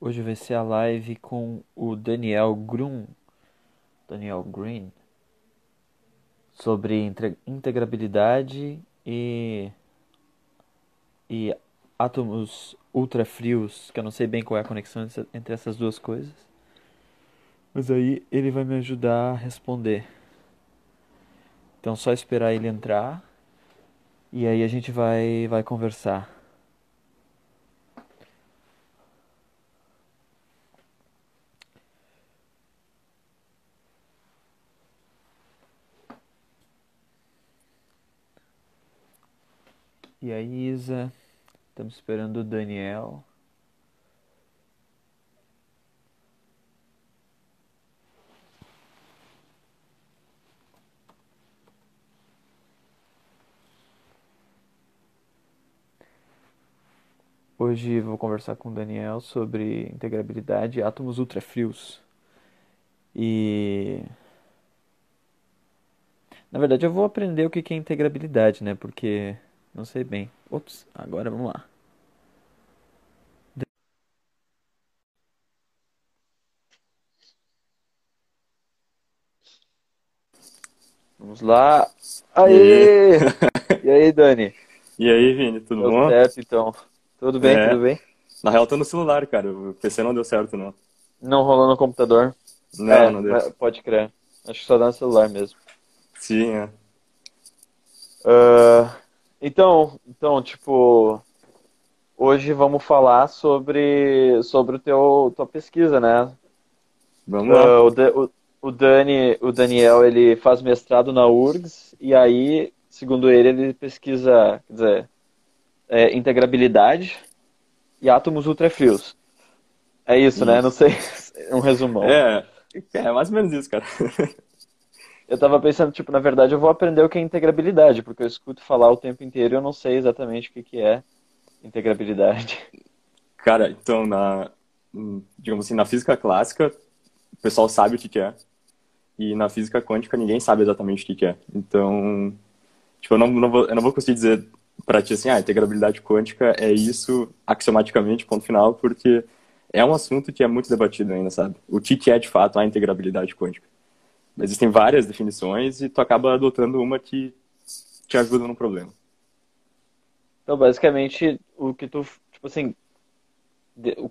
Hoje vai ser a live com o Daniel Grum, Daniel Green, sobre integrabilidade e, e átomos ultrafrios, que eu não sei bem qual é a conexão entre essas duas coisas. Mas aí ele vai me ajudar a responder. Então só esperar ele entrar e aí a gente vai vai conversar. E aí, Isa, estamos esperando o Daniel. Hoje vou conversar com o Daniel sobre integrabilidade e átomos ultrafrios. E na verdade eu vou aprender o que é integrabilidade, né? Porque não sei bem. Ops, agora vamos lá. Vamos lá. Aê! E aí, Dani? E aí, Vini, tudo Deu bom? certo, então. Tudo bem, É. tudo bem? Na real, tô no celular, cara. O PC não deu certo, não. Não rolou no computador? Não, É, não deu. pode crer. Acho que só dá no celular mesmo. Sim, é. Ah, então, então, tipo, hoje vamos falar sobre sobre o teu tua pesquisa, né? Vamos lá. Ah, o, o, o Dani, o Daniel, ele faz mestrado na URGS e aí, segundo ele, ele pesquisa, quer dizer, é, integrabilidade e átomos ultrafrios. É isso, né? Não sei, um resumão. É, é mais ou menos isso, cara. Eu tava pensando, tipo, na verdade eu vou aprender o que é integrabilidade, porque eu escuto falar o tempo inteiro e eu não sei exatamente o que que é integrabilidade. Cara, então, na, digamos assim, na física clássica, o pessoal sabe o que que é. E na física quântica, ninguém sabe exatamente o que que é. Então, tipo, eu não, não vou, eu não vou conseguir dizer pra ti assim, ah, integrabilidade quântica é isso axiomaticamente, ponto final, porque é um assunto que é muito debatido ainda, sabe? O que que é, de fato, a integrabilidade quântica? Existem várias definições e tu acaba adotando uma que te ajuda no problema. Então, basicamente, o que tu, tipo assim, o,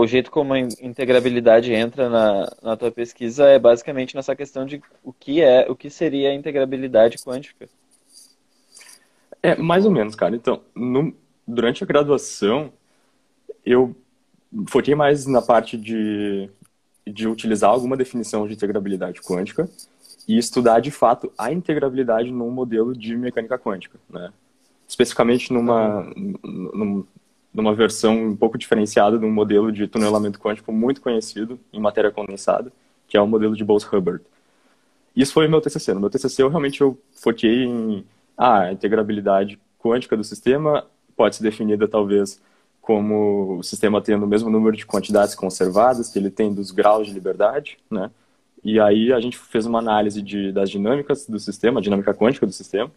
o jeito como a in- integrabilidade entra na, na tua pesquisa é basicamente nessa questão de o que é, o que seria a integrabilidade quântica. É, mais ou menos, cara. Então, no- durante a graduação, eu foquei mais na parte de, de utilizar alguma definição de integrabilidade quântica e estudar, de fato, a integrabilidade num modelo de mecânica quântica, né? Especificamente numa, num- numa versão um pouco diferenciada de um modelo de tunelamento quântico muito conhecido em matéria condensada, que é o modelo de Bose-Hubbard. Isso foi o meu TCC. No meu TCC, eu realmente eu foquei em ah, a integrabilidade quântica do sistema pode ser definida talvez como o sistema tendo o mesmo número de quantidades conservadas que ele tem dos graus de liberdade, né? E aí a gente fez uma análise de, das dinâmicas do sistema, a dinâmica quântica do sistema,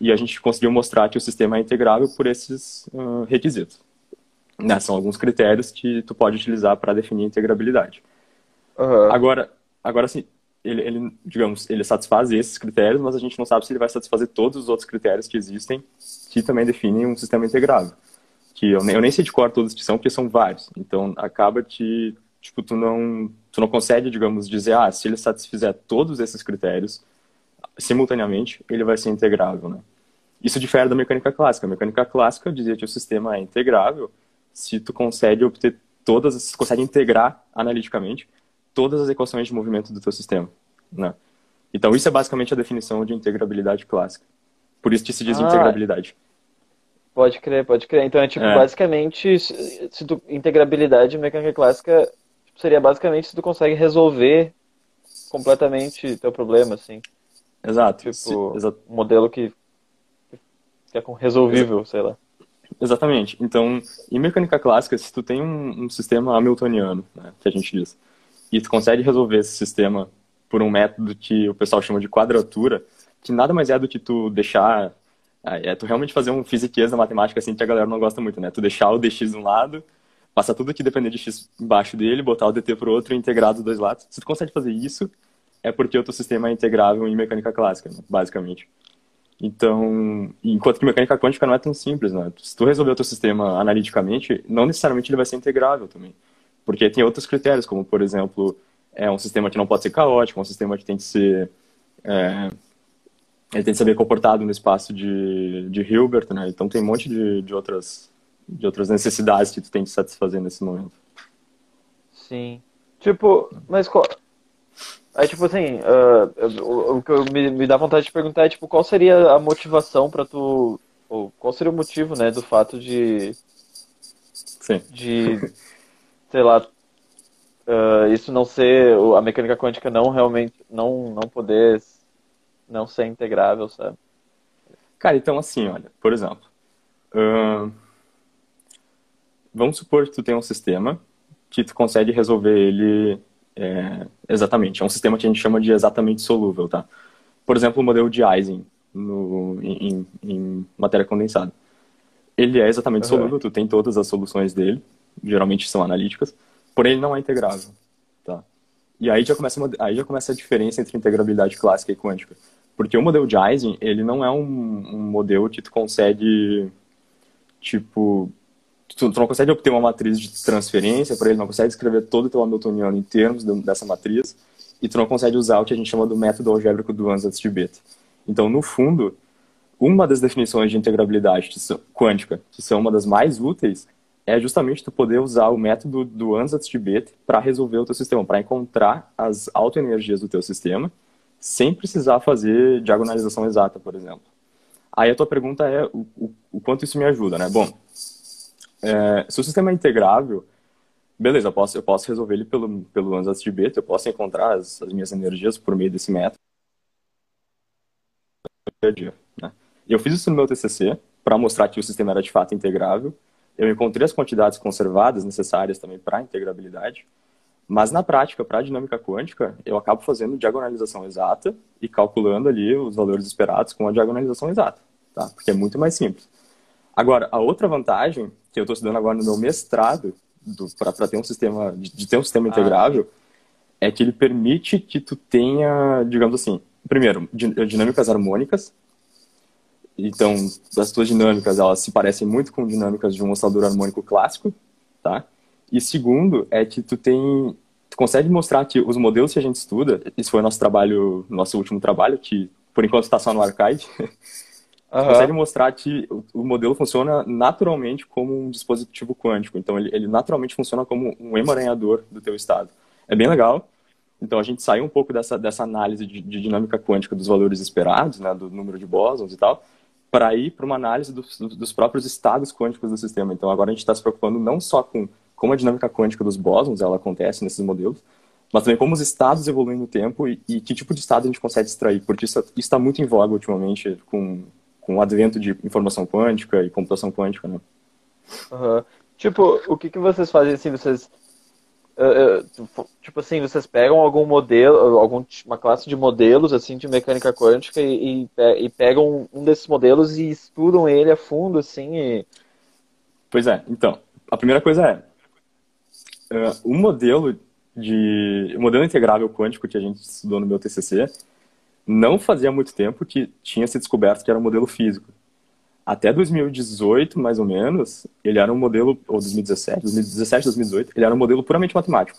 e a gente conseguiu mostrar que o sistema é integrável por esses ah, requisitos. Né? São alguns critérios que tu pode utilizar para definir a integrabilidade. Aham. Agora, agora sim, ele, ele, digamos, ele satisfaz esses critérios, mas a gente não sabe se ele vai satisfazer todos os outros critérios que existem, que também definem um sistema integrável. Que eu nem, eu nem sei de cor todos que são, porque são vários. Então, acaba que, tipo, tu não, tu não consegue, digamos, dizer, ah, se ele satisfizer todos esses critérios simultaneamente, ele vai ser integrável, né? Isso difere da mecânica clássica. A mecânica clássica dizia que o sistema é integrável se tu consegue obter todas, se tu consegue integrar analiticamente todas as equações de movimento do teu sistema, né? Então isso é basicamente a definição de integrabilidade clássica. Por isso que se diz Ah. integrabilidade. Pode crer, pode crer. Então é tipo, É. basicamente, se, se tu, integrabilidade mecânica clássica tipo, seria basicamente se tu consegue resolver completamente teu problema, assim. Exato. Tipo, Se- exa- um modelo que, que é resolvível, sei lá. Exatamente. Então, em mecânica clássica, se tu tem um, um sistema hamiltoniano, né, que a gente diz, e tu consegue resolver esse sistema por um método que o pessoal chama de quadratura, que nada mais é do que tu deixar, é tu realmente fazer um fisiquês na matemática assim que a galera não gosta muito, né? Tu deixar o dx de um lado, passar tudo que depender de x embaixo dele, botar o dt para o outro e integrar dos dois lados. Se tu consegue fazer isso, é porque o teu sistema é integrável em mecânica clássica, né? basicamente. Então, enquanto que mecânica quântica não é tão simples, né? Se tu resolver o teu sistema analiticamente, não necessariamente ele vai ser integrável também. Porque tem outros critérios, como, por exemplo, é um sistema que não pode ser caótico, é um sistema que tem que ser... É, ele tem que saber comportado no espaço de, de Hilbert, né? Então tem um monte de, de, outras, de outras necessidades que tu tem que satisfazer nesse momento. Sim. Tipo, mas qual... Aí, tipo assim, uh, o, o, que me, me dá vontade de perguntar é, tipo, qual seria a motivação para tu... Ou qual seria o motivo, né, do fato de... Sim. De, sei lá, uh, isso não ser... A mecânica quântica não realmente... Não, não poder não ser integrável, sabe? Cara, então assim, olha, por exemplo, uh, vamos supor que tu tem um sistema que tu consegue resolver ele é, exatamente. É um sistema que a gente chama de exatamente solúvel, tá? Por exemplo, o modelo de Eisen no, em, em matéria condensada. Ele é exatamente uhum. solúvel, tu tem todas as soluções dele, geralmente são analíticas, porém ele não é integrável, tá? E aí já começa, aí já começa a diferença entre integrabilidade clássica e quântica. Porque o modelo de Eisen, ele não é um, um modelo que tu consegue, tipo, tu, tu, não consegue obter uma matriz de transferência para ele, não consegue escrever todo o teu Hamiltoniano em termos de, dessa matriz, e tu não consegue usar o que a gente chama do método algébrico do Ansatz-Tibet. Então, no fundo, uma das definições de integrabilidade que são, quântica, que são uma das mais úteis, é justamente tu poder usar o método do Ansatz-Tibet para resolver o teu sistema, para encontrar as autoenergias do teu sistema sem precisar fazer diagonalização exata, por exemplo. Aí a tua pergunta é o, o, o quanto isso me ajuda, né? Bom, é, se o sistema é integrável, beleza, eu posso, eu posso resolver ele pelo, pelo ANSAT de beta, eu posso encontrar as, as minhas energias por meio desse método. Né? Eu fiz isso no meu TCC para mostrar que o sistema era de fato integrável. Eu encontrei as quantidades conservadas necessárias também para a integrabilidade. Mas na prática, para a dinâmica quântica, eu acabo fazendo diagonalização exata e calculando ali os valores esperados com a diagonalização exata, tá? Porque é muito mais simples. Agora, a outra vantagem que eu estou estudando agora no meu mestrado para ter um sistema de, de ter um sistema ah, integrável é que ele permite que tu tenha, digamos assim, primeiro, dinâmicas harmônicas. Então, as tuas dinâmicas, elas se parecem muito com dinâmicas de um oscilador harmônico clássico, tá? E segundo, é que tu tem. Tu consegue mostrar que os modelos que a gente estuda, isso foi o nosso trabalho, nosso último trabalho, que por enquanto está só no archive, uhum. consegue mostrar que o, modelo funciona naturalmente como um dispositivo quântico. Então ele, ele naturalmente funciona como um emaranhador do teu estado. É bem legal. Então a gente saiu um pouco dessa, dessa análise de, de dinâmica quântica dos valores esperados, né, do número de bósons e tal, para ir para uma análise dos, dos próprios estados quânticos do sistema. Então agora a gente está se preocupando não só com como a dinâmica quântica dos bósons ela acontece nesses modelos, mas também como os estados evoluem no tempo e, e que tipo de estado a gente consegue extrair, porque isso está muito em voga ultimamente com, com o advento de informação quântica e computação quântica, né? Uhum. Tipo, o que, que vocês fazem assim, vocês uh, uh, tipo assim, vocês pegam algum modelo, alguma classe de modelos assim de mecânica quântica e, e, e, pegam um desses modelos e estudam ele a fundo assim e... Pois é, então, a primeira coisa é uh, o modelo de o modelo integrável quântico que a gente estudou no meu TCC não fazia muito tempo que tinha se descoberto que era um modelo físico. Até 2018, mais ou menos, ele era um modelo, ou 2017, 2017, 2018, ele era um modelo puramente matemático.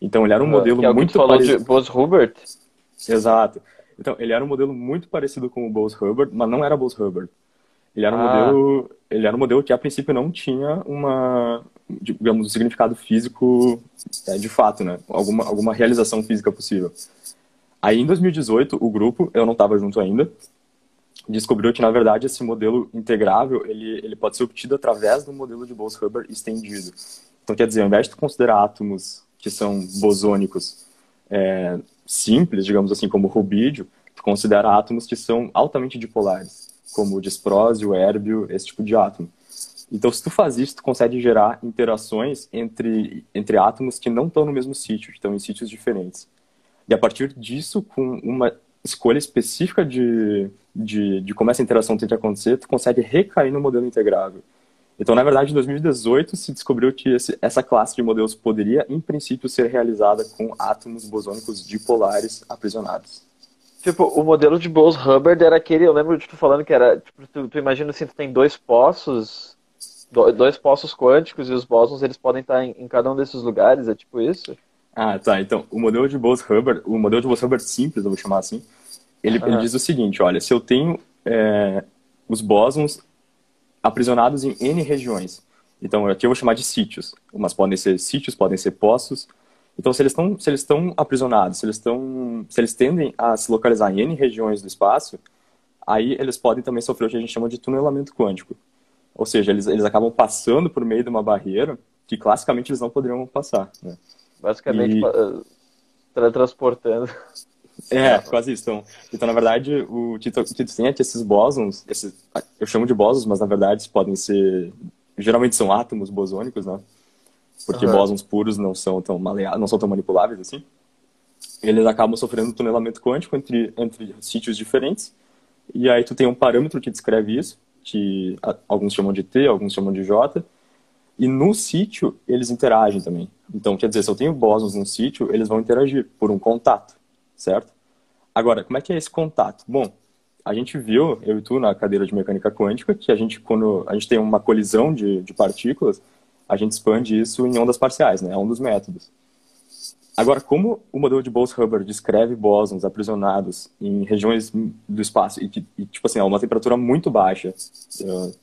Então, ele era um uh, modelo que muito falou parecido... de Bose-Hubbard? Exato. Então, ele era um modelo muito parecido com o Bose-Hubbard, mas não era Bose-Hubbard. Ele era um ah. modelo, ele era um modelo que a princípio não tinha uma, digamos, significado físico é, de fato, né? Alguma, alguma realização física possível. Aí, em 2018, o grupo, eu não estava junto ainda, descobriu que, na verdade, esse modelo integrável, ele, ele pode ser obtido através do modelo de Bose-Hubbard estendido. Então, quer dizer, ao invés de considerar átomos que são bosônicos é, simples, digamos assim, como o rubídio, considera átomos que são altamente dipolares, como o disprósio, o érbio, esse tipo de átomo. Então, se tu faz isso, tu consegue gerar interações entre, entre átomos que não estão no mesmo sítio, estão em sítios diferentes. E a partir disso, com uma escolha específica de, de, de como essa interação tem que acontecer, tu consegue recair no modelo integrável. Então, na verdade, em 2018 se descobriu que esse, essa classe de modelos poderia, em princípio, ser realizada com átomos bosônicos dipolares aprisionados. Tipo, o modelo de Bose-Hubbard era aquele, eu lembro de tu falando que era, tipo, tu, tu imagina assim, tu tem dois poços, dois poços quânticos e os bósons eles podem estar em, em, cada um desses lugares, é tipo isso? Ah, tá. Então, o modelo de Bose-Hubbard, o modelo de Bose-Hubbard simples, eu vou chamar assim, ele, uhum. ele diz o seguinte, olha, se eu tenho é, os bósons aprisionados em N regiões. Então, aqui eu vou chamar de sítios. Mas podem ser sítios, podem ser poços. Então, se eles estão se eles estão aprisionados, se eles estão se eles tendem a se localizar em N regiões do espaço, aí eles podem também sofrer o que a gente chama de tunelamento quântico. Ou seja, eles, eles acabam passando por meio de uma barreira que classicamente eles não poderiam passar. Né? Basicamente, e... Eh, transportando. É, quase isso. Então, então na verdade, o Tito, Tito tem esses bósons, esses, eu chamo de bósons, mas na verdade podem ser, geralmente são átomos bosônicos, né? Porque uhum. bósons puros não são tão maleáveis, não são tão manipuláveis assim. Eles acabam sofrendo tunelamento quântico entre, entre sítios diferentes, e aí tu tem um parâmetro que descreve isso, que alguns chamam de T, alguns chamam de J, e no sítio eles interagem também. Então, quer dizer, se eu tenho bósons no sítio, eles vão interagir por um contato certo? Agora, como é que é esse contato? Bom, a gente viu, eu e tu, na cadeira de mecânica quântica, que a gente, quando a gente tem uma colisão de, de partículas, a gente expande isso em ondas parciais, né? É um dos métodos. Agora, como o modelo de Bose-Hubbard descreve bósons aprisionados em regiões do espaço e, e tipo assim, a uma temperatura muito baixa, uh,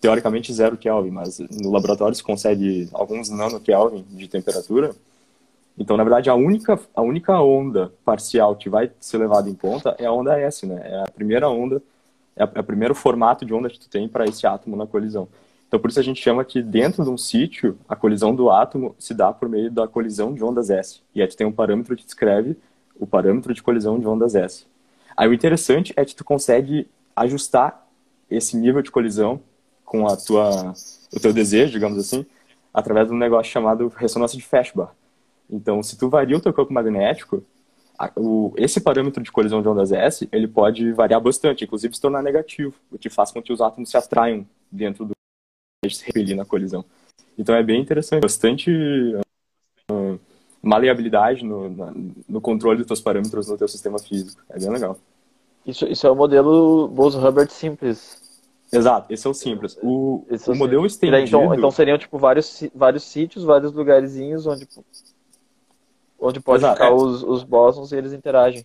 teoricamente zero Kelvin, mas no laboratório se consegue alguns nanokelvin de temperatura, então, na verdade, a única, a única onda parcial que vai ser levada em conta é a onda S, né? É a primeira onda, é, é o primeiro formato de onda que tu tem para esse átomo na colisão. Então, por isso a gente chama que dentro de um sítio, a colisão do átomo se dá por meio da colisão de ondas S. E aí tu tem um parâmetro que descreve o parâmetro de colisão de ondas S. Aí o interessante é que tu consegue ajustar esse nível de colisão com a tua, o teu desejo, digamos assim, através de um negócio chamado ressonância de Feshbach. Então, se tu varia o teu campo magnético, esse parâmetro de colisão de ondas S, ele pode variar bastante, inclusive se tornar negativo, o que faz com que os átomos se atraiam dentro do se repelir na colisão. Então é bem interessante, bastante uh, maleabilidade no, no controle dos teus parâmetros no teu sistema físico. É bem legal. Isso, isso é o modelo Bose-Hubbard simples. Exato, esse é o simples. O, esse o é o modelo simples. estendido... Então, então seriam tipo vários, vários sítios, vários lugarzinhos onde onde pode Exato, ficar é. os, os bósons e eles interagem.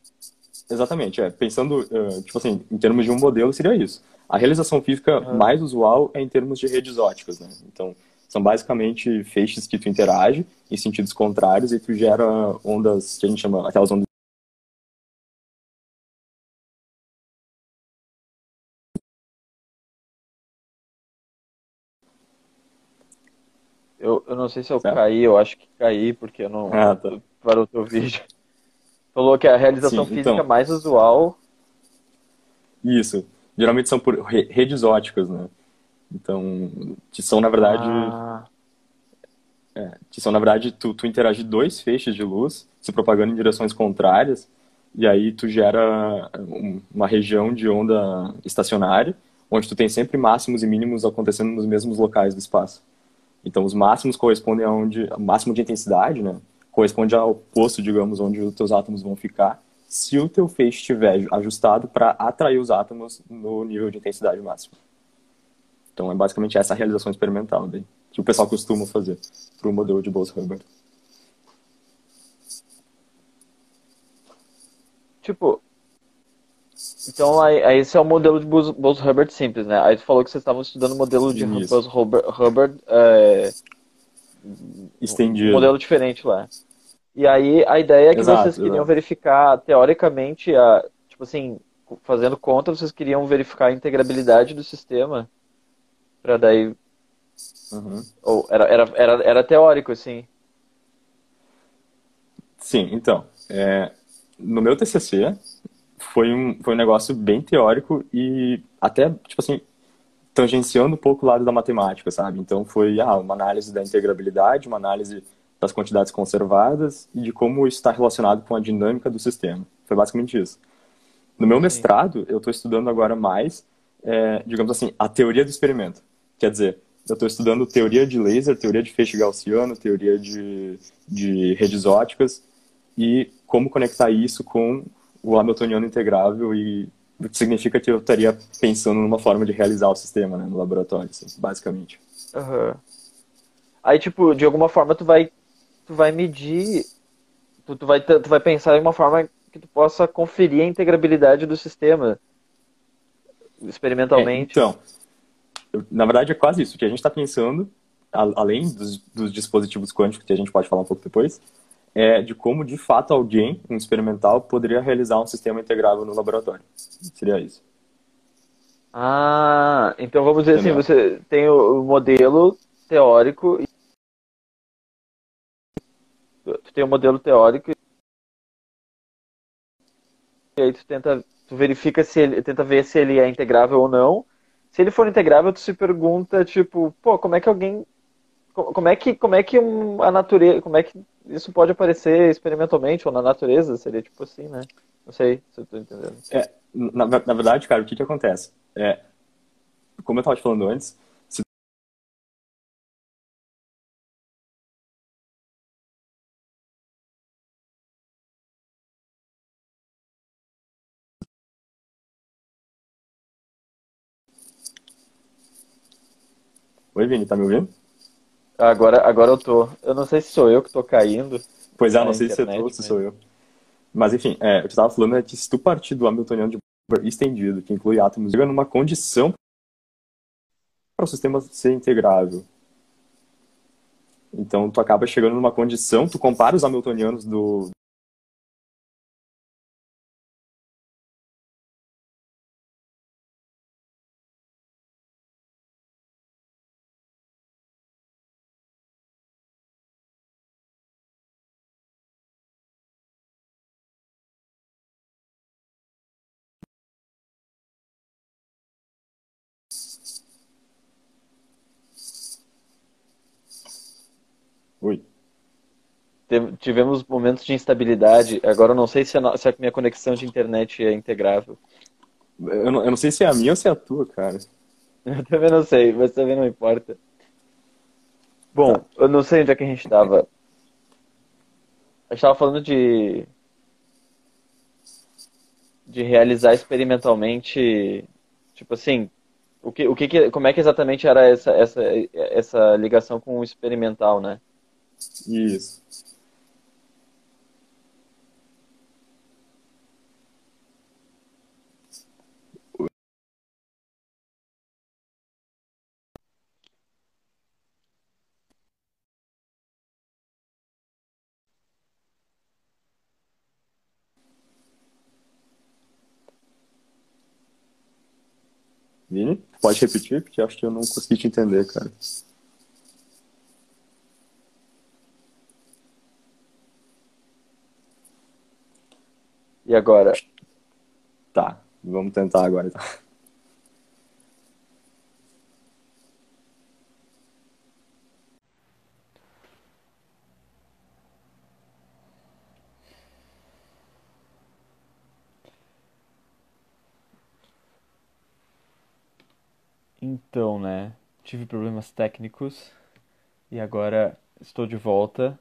Exatamente, é. Pensando, uh, tipo assim, em termos de um modelo, seria isso. A realização física uhum. mais usual é em termos de redes óticas, né? Então, são basicamente feixes que tu interage em sentidos contrários e tu gera ondas que a gente chama, aquelas ondas Eu, eu não sei se eu certo? caí, eu acho que caí, porque eu não. Ah, tá para o teu vídeo. Falou que a realização Sim, física então, mais usual. Isso. Geralmente são por redes óticas, né? Então, que são, na verdade. Ah. É, que são, na verdade, tu, tu interage dois feixes de luz se propagando em direções contrárias, e aí tu gera uma região de onda estacionária, onde tu tem sempre máximos e mínimos acontecendo nos mesmos locais do espaço. Então, os máximos correspondem a onde, máximo de intensidade, né? corresponde ao posto, digamos, onde os teus átomos vão ficar, se o teu feixe estiver ajustado para atrair os átomos no nível de intensidade máxima. Então é basicamente essa a realização experimental daí, que o pessoal costuma fazer para o modelo de Bose-Hubbard. Tipo, então aí, aí, esse é o modelo de Bose-Hubbard simples, né? Aí tu falou que vocês estavam estudando o modelo de Bose-Hubbard é, estendido. Um modelo diferente lá. E aí a ideia é que exato, vocês queriam exato. verificar, teoricamente, a, tipo assim, fazendo conta, vocês queriam verificar a integrabilidade do sistema. Pra daí. Uhum. Ou era, era, era, era teórico, assim. Sim, então. É, no meu TCC foi um, foi um negócio bem teórico e até, tipo assim, tangenciando um pouco o lado da matemática, sabe? Então foi ah, uma análise da integrabilidade, uma análise das quantidades conservadas e de como isso está relacionado com a dinâmica do sistema. Foi basicamente isso. No meu mestrado, eu estou estudando agora mais, é, digamos assim, a teoria do experimento. Quer dizer, eu estou estudando teoria de laser, teoria de feixe gaussiano, teoria de, de redes óticas e como conectar isso com o Hamiltoniano integrável e o que significa que eu estaria pensando numa forma de realizar o sistema né, no laboratório, assim, basicamente. Uhum. Aí, tipo, de alguma forma tu vai, tu vai medir, tu, tu, vai, tu vai pensar em uma forma que tu possa conferir a integrabilidade do sistema experimentalmente. É, então, eu, na verdade é quase isso. O que a gente está pensando, a, além dos, dos, dispositivos quânticos, que a gente pode falar um pouco depois, é de como, de fato, alguém, um experimental, poderia realizar um sistema integrável no laboratório. Seria isso. Ah, então vamos dizer assim, Entendeu? assim, você tem o modelo teórico tu tem o um modelo teórico e aí tu tenta tu verifica se ele tenta ver se ele é integrável ou não. Se ele for integrável tu se pergunta tipo pô como é que alguém como é que como é que a natureza como é que isso pode aparecer experimentalmente ou na natureza? Seria tipo assim né? Não sei se eu tô entendendo. É, na, na verdade cara o que que acontece? É como eu estava te falando antes Oi, Vini, tá me ouvindo? Agora, agora eu tô. Eu não sei se sou eu que tô caindo. Pois é, não sei internet, se é tu ou se sou eu. Mas enfim, é, o que eu estava falando é que se tu partir do Hamiltoniano de Bohr estendido, que inclui átomos, chega numa condição para o sistema ser integrável. Então tu acaba chegando numa condição, tu compara os Hamiltonianos do, Oi. Tivemos momentos de instabilidade. Agora eu não sei se a, se a minha conexão de internet é integrável. Eu não, eu não sei se é a minha ou se é a tua, cara. Eu também não sei, mas também não importa. Bom, tá. eu não sei onde é que a gente estava. A gente estava falando de. de realizar experimentalmente. Tipo assim, o que, o que, como é que exatamente era essa, essa, essa ligação com o experimental, né? Isso. Vini, pode repetir, porque acho que eu não consegui te entender, cara. E agora? Tá, vamos tentar agora. Então. Então, né? Tive problemas técnicos e agora estou de volta.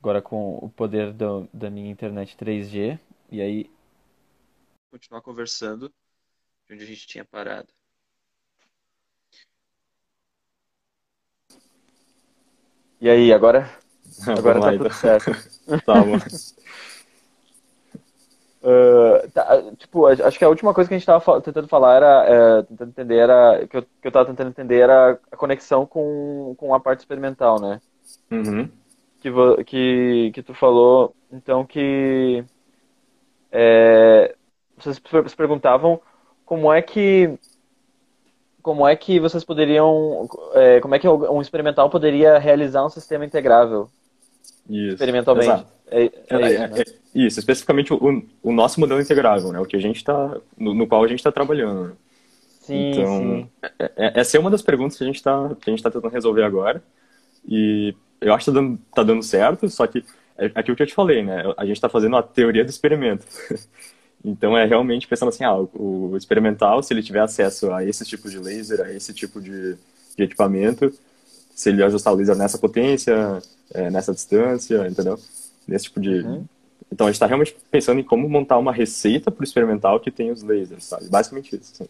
Agora com o poder do, da minha internet 3G. E aí. Continuar conversando de onde a gente tinha parado. E aí, agora? Agora tá tudo certo. tá bom. Uh, tá, tipo, acho que a última coisa que a gente estava tentando falar era, é, tentando entender era, que eu, que eu tava tentando entender era a conexão com, com a parte experimental, né? Uhum. Que, que, que tu falou, então, que é, vocês se perguntavam como é que como é que vocês poderiam é, como é que um experimental poderia realizar um sistema integrável isso, experimentalmente é, é, é, isso, né? É, isso, especificamente o, o, nosso modelo integrável né o que a gente está no, no, qual a gente está trabalhando né? sim, então sim. essa é uma das perguntas que a gente está que a gente está tentando resolver agora e eu acho que está dando, tá dando certo só que é aquilo que eu te falei, né? A gente está fazendo a teoria do experimento. então é realmente pensando assim, ah, o, experimental, se ele tiver acesso a esse tipo de laser, a esse tipo de, de equipamento, se ele ajustar o laser nessa potência, é, nessa distância, entendeu? Nesse tipo de. Uhum. Então a gente está realmente pensando em como montar uma receita para o experimental que tem os lasers, sabe? Basicamente isso. Sim.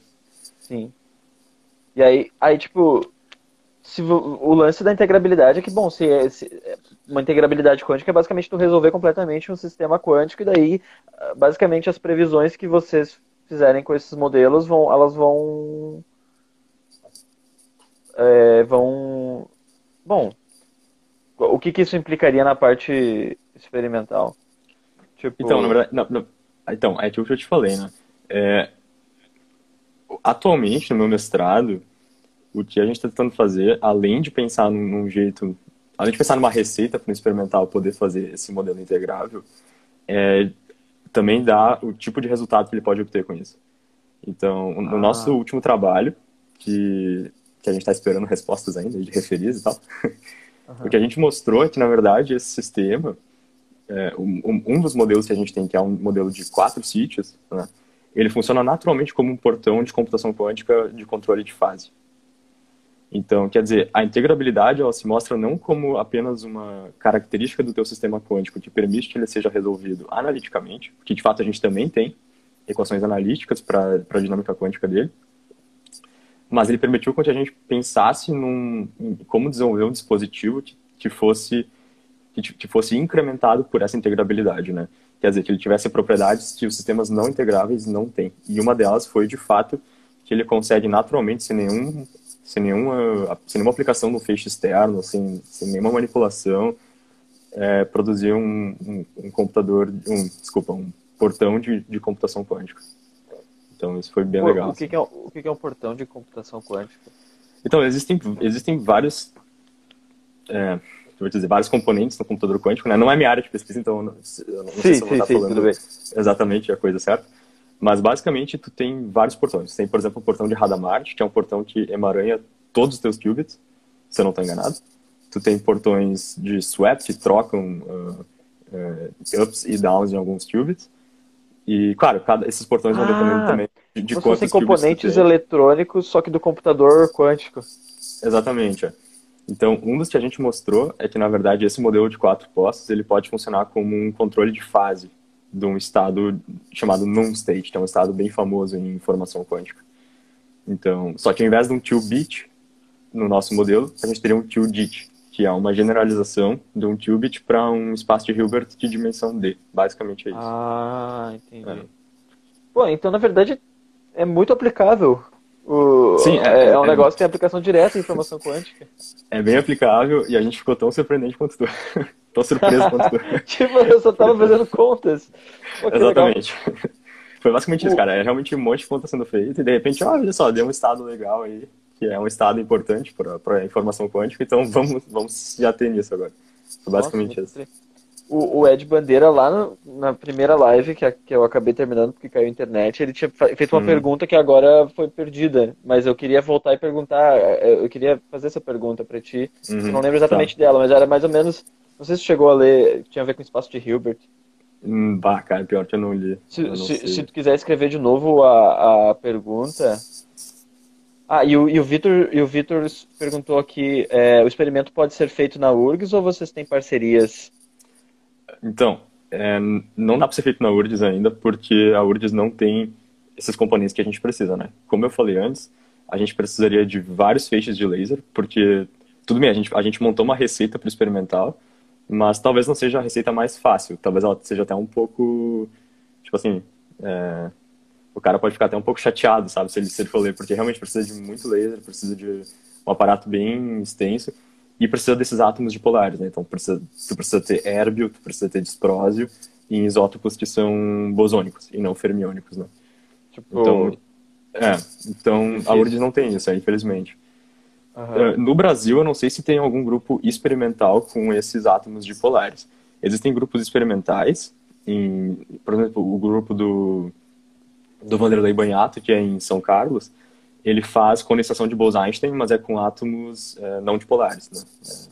sim. E aí, aí tipo, se o lance da integrabilidade é que, bom, se, é, se é uma integrabilidade quântica é basicamente tu resolver completamente um sistema quântico e daí, basicamente, as previsões que vocês fizerem com esses modelos vão, elas vão, é, vão, bom, o que, que isso implicaria na parte experimental? Tipo... Então, na verdade, não, não, então, é aquilo que eu te falei, né? É, atualmente, no meu mestrado, o que a gente está tentando fazer, além de pensar num, num, jeito, além de pensar numa receita para o experimental poder fazer esse modelo integrável, é também dar o tipo de resultado que ele pode obter com isso. Então, no ah. nosso último trabalho, que, que a gente está esperando respostas ainda de referidos e tal, uhum. o que a gente mostrou é que, na verdade, esse sistema, é, um, um, dos modelos que a gente tem, que é um modelo de quatro sítios, né, ele funciona naturalmente como um portão de computação quântica de controle de fase. Então, quer dizer, a integrabilidade ela se mostra não como apenas uma característica do teu sistema quântico que permite que ele seja resolvido analiticamente, porque de fato a gente também tem equações analíticas para a dinâmica quântica dele, mas ele permitiu que a gente pensasse num, em como desenvolver um dispositivo que, que fosse que, que, fosse incrementado por essa integrabilidade, né? Quer dizer, que ele tivesse propriedades que os sistemas não integráveis não têm. E uma delas foi, de fato, que ele consegue naturalmente, sem nenhum sem nenhuma, sem nenhuma aplicação no feixe externo, sem, sem nenhuma manipulação, é, produzir um, um, um, computador, um, desculpa, um portão de, de computação quântica. Então isso foi bem o, legal. O, que, que, é, o que, é um portão de computação quântica? Então existem existem vários é, vou dizer vários componentes no computador quântico, né? Não é minha área de pesquisa, então eu não, eu não sim, sei se eu vou sim, estar sim, falando exatamente a coisa certa. Mas basicamente tu tem vários portões. Tem, por exemplo, o portão de Hadamard, que é um portão que emaranha todos os teus qubits, se eu não estou enganado. Tu tem portões de swap que trocam uh, uh, ups e downs em alguns qubits. E, claro, cada, esses portões vão dependendo ah, também de, de quantos qubits componentes eletrônicos, só que do computador quântico. Exatamente. É. Então, um dos que a gente mostrou é que, na verdade, esse modelo de quatro postos ele pode funcionar como um controle de fase de um estado chamado non state, que é um estado bem famoso em informação quântica. Então, só que ao invés de um 2-bit no nosso modelo, a gente teria um 2-dit, que é uma generalização de um 2-bit para um espaço de Hilbert de dimensão D. Basicamente é isso. Ah, entendi. É. Pô, então na verdade é muito aplicável. O... Sim, é, é, é um é, negócio que tem aplicação direta em informação quântica. É bem aplicável e a gente ficou tão surpreendente quanto tu. Tô surpreso quanto tu. tipo, eu só tava fazendo contas. Pô, Exatamente. Legal. Foi basicamente isso, cara. É realmente um monte de conta sendo feita e de repente, ah, olha só, deu um estado legal aí, que é um estado importante para a informação quântica, então vamos, vamos já ter nisso agora. Foi basicamente Nossa, isso. O, o, Ed Bandeira, lá no, na primeira live, que, a, que eu acabei terminando porque caiu a internet, ele tinha feito uma hum. pergunta que agora foi perdida. Mas eu queria voltar e perguntar, eu queria fazer essa pergunta para ti. Uhum, eu não lembro exatamente tá. dela, mas era mais ou menos não sei se chegou a ler, tinha a ver com o espaço de Hilbert. Hum, bah, cara, pior que eu não li. Se, não se, se, tu quiser escrever de novo a, a pergunta. Ah, e o, e o Vitor e o Vitor perguntou aqui, é, o experimento pode ser feito na URGS ou vocês têm parcerias? Então, é, não dá para ser feito na URGS ainda, porque a URGS não tem esses componentes que a gente precisa, né? Como eu falei antes, a gente precisaria de vários feixes de laser, porque, tudo bem, a gente, a gente montou uma receita para o experimental, mas talvez não seja a receita mais fácil. Talvez ela seja até um pouco. Tipo assim. É, o cara pode ficar até um pouco chateado, sabe? Se ele, se ele for ler, porque realmente precisa de muito laser, precisa de um aparato bem extenso e precisa desses átomos dipolares, né? Então precisa, tu precisa ter hérbio, tu precisa ter disprósio e isótopos que são bosônicos e não fermiônicos, né? Tipo... Então, é, então a URGS não tem isso, é, infelizmente. Uhum. no Brasil, eu não sei se tem algum grupo experimental com esses átomos dipolares. Existem grupos experimentais, em, por exemplo, o grupo do, do Vanderlei Banhato, que é em São Carlos, ele faz condensação de Bose-Einstein, mas é com átomos é, não dipolares, né? É,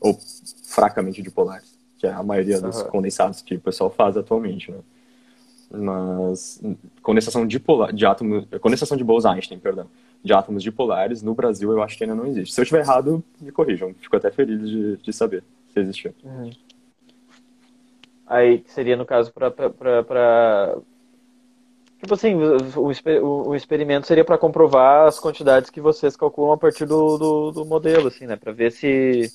ou fracamente dipolares, que é a maioria dos uhum. condensados que o pessoal faz atualmente, né? mas condensação dipolar, de átomos, condensação de Bose-Einstein, perdão, de átomos dipolares, no Brasil eu acho que ainda não existe. Se eu estiver errado, me corrijam. Fico até feliz de, de saber se existiu. Uhum. Aí seria, no caso, para Tipo assim, o, o, experimento seria para comprovar as quantidades que vocês calculam a partir do, do, do modelo, assim, né? Para ver se,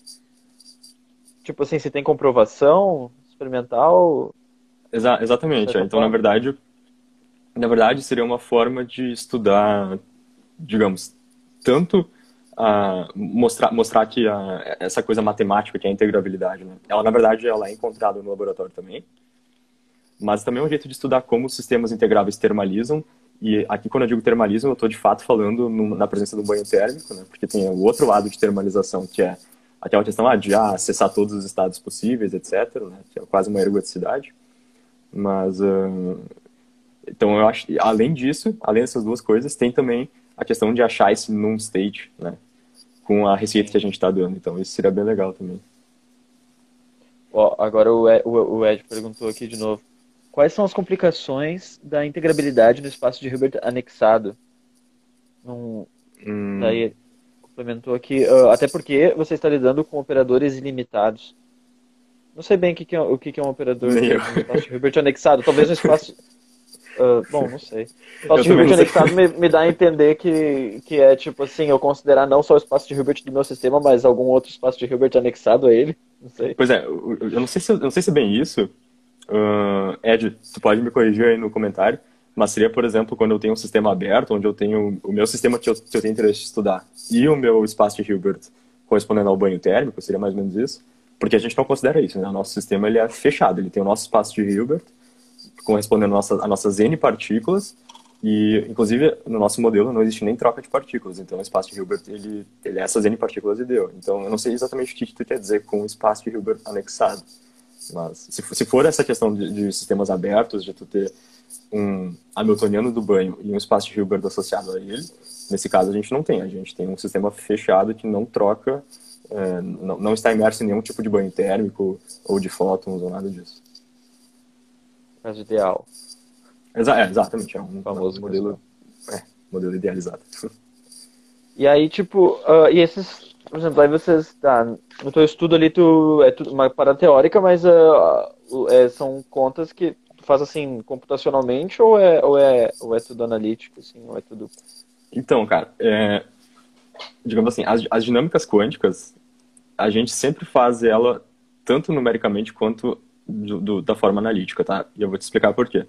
tipo assim, se tem comprovação experimental. Exa exatamente. É. Então, na verdade, na verdade, seria uma forma de estudar, digamos, tanto a mostrar, mostrar que a, essa coisa matemática, que é a integrabilidade, né? ela, na verdade, ela é encontrada no laboratório também, mas também é um jeito de estudar como os sistemas integráveis termalizam. E aqui, quando eu digo termalismo, eu estou de fato falando no, na presença do banho térmico, né? porque tem o outro lado de termalização, que é aquela questão ah, de ah, acessar todos os estados possíveis, etc., né? que é quase uma ergoticidade. Mas, uh, então eu acho, além disso, além dessas duas coisas, tem também a questão de achar esse num state, né? com a receita que a gente está dando. Então isso seria bem legal também. Ó, agora o Ed, o Ed perguntou aqui de novo. Quais são as complicações da integrabilidade no espaço de Hilbert anexado? Num, hum. Daí complementou aqui, uh, até porque você está lidando com operadores ilimitados. Não sei bem o que, que, é, o que, que é um operador de, espaço de Hilbert anexado. Talvez um espaço. Uh, bom, não sei. O espaço de Hilbert anexado me, me, dá a entender que, que é tipo assim, eu considerar não só o espaço de Hilbert do meu sistema, mas algum outro espaço de Hilbert anexado a ele. Não sei. Pois é, eu não sei se, eu não sei se é bem isso, Uh, Ed, tu pode me corrigir aí no comentário, mas seria, por exemplo, quando eu tenho um sistema aberto, onde eu tenho o meu sistema que eu, que eu tenho interesse em estudar e o meu espaço de Hilbert correspondendo ao banho térmico, seria mais ou menos isso? Porque a gente não considera isso, né? O nosso sistema ele é fechado, ele tem o nosso espaço de Hilbert correspondendo a, a nossas N partículas e, inclusive, no nosso modelo não existe nem troca de partículas, então o espaço de Hilbert, ele, ele é essas N partículas e deu. Então, eu não sei exatamente o que tu quer dizer com o espaço de Hilbert anexado. Mas se, se for essa questão de, de, sistemas abertos, de tu ter um Hamiltoniano do banho e um espaço de Hilbert associado a ele, nesse caso a gente não tem. A gente tem um sistema fechado que não troca, é, não, não está imerso em nenhum tipo de banho térmico ou de fótons ou nada disso. Caso ideal. Exa é, exatamente, é um famoso modelo, é, modelo idealizado. E aí, tipo, uh, e esses por exemplo, aí vocês, tá, no teu estudo ali, tu, é tudo uma parada teórica, mas uh, é, são contas que tu faz assim, computacionalmente ou é, ou é, ou é tudo analítico, assim, ou é tudo... Então, cara, é, digamos assim, as, as dinâmicas quânticas, a gente sempre faz ela tanto numericamente quanto do, do, da forma analítica, tá? E eu vou te explicar por quê.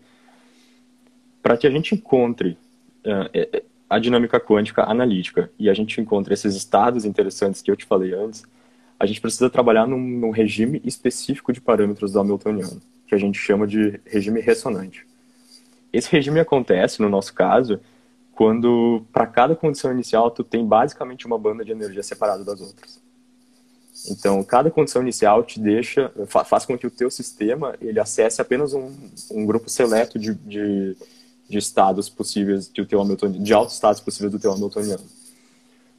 Para que a gente encontre uh, a dinâmica quântica analítica e a gente encontra esses estados interessantes que eu te falei antes, a gente precisa trabalhar num, num regime específico de parâmetros do Hamiltoniano, que a gente chama de regime ressonante. Esse regime acontece, no nosso caso, quando para cada condição inicial tu tem basicamente uma banda de energia separada das outras. Então, cada condição inicial te deixa, faz com que o teu sistema ele acesse apenas um, um grupo seleto de, de de estados possíveis do teu Hamiltoniano, de altos estados possíveis do teu Hamiltoniano.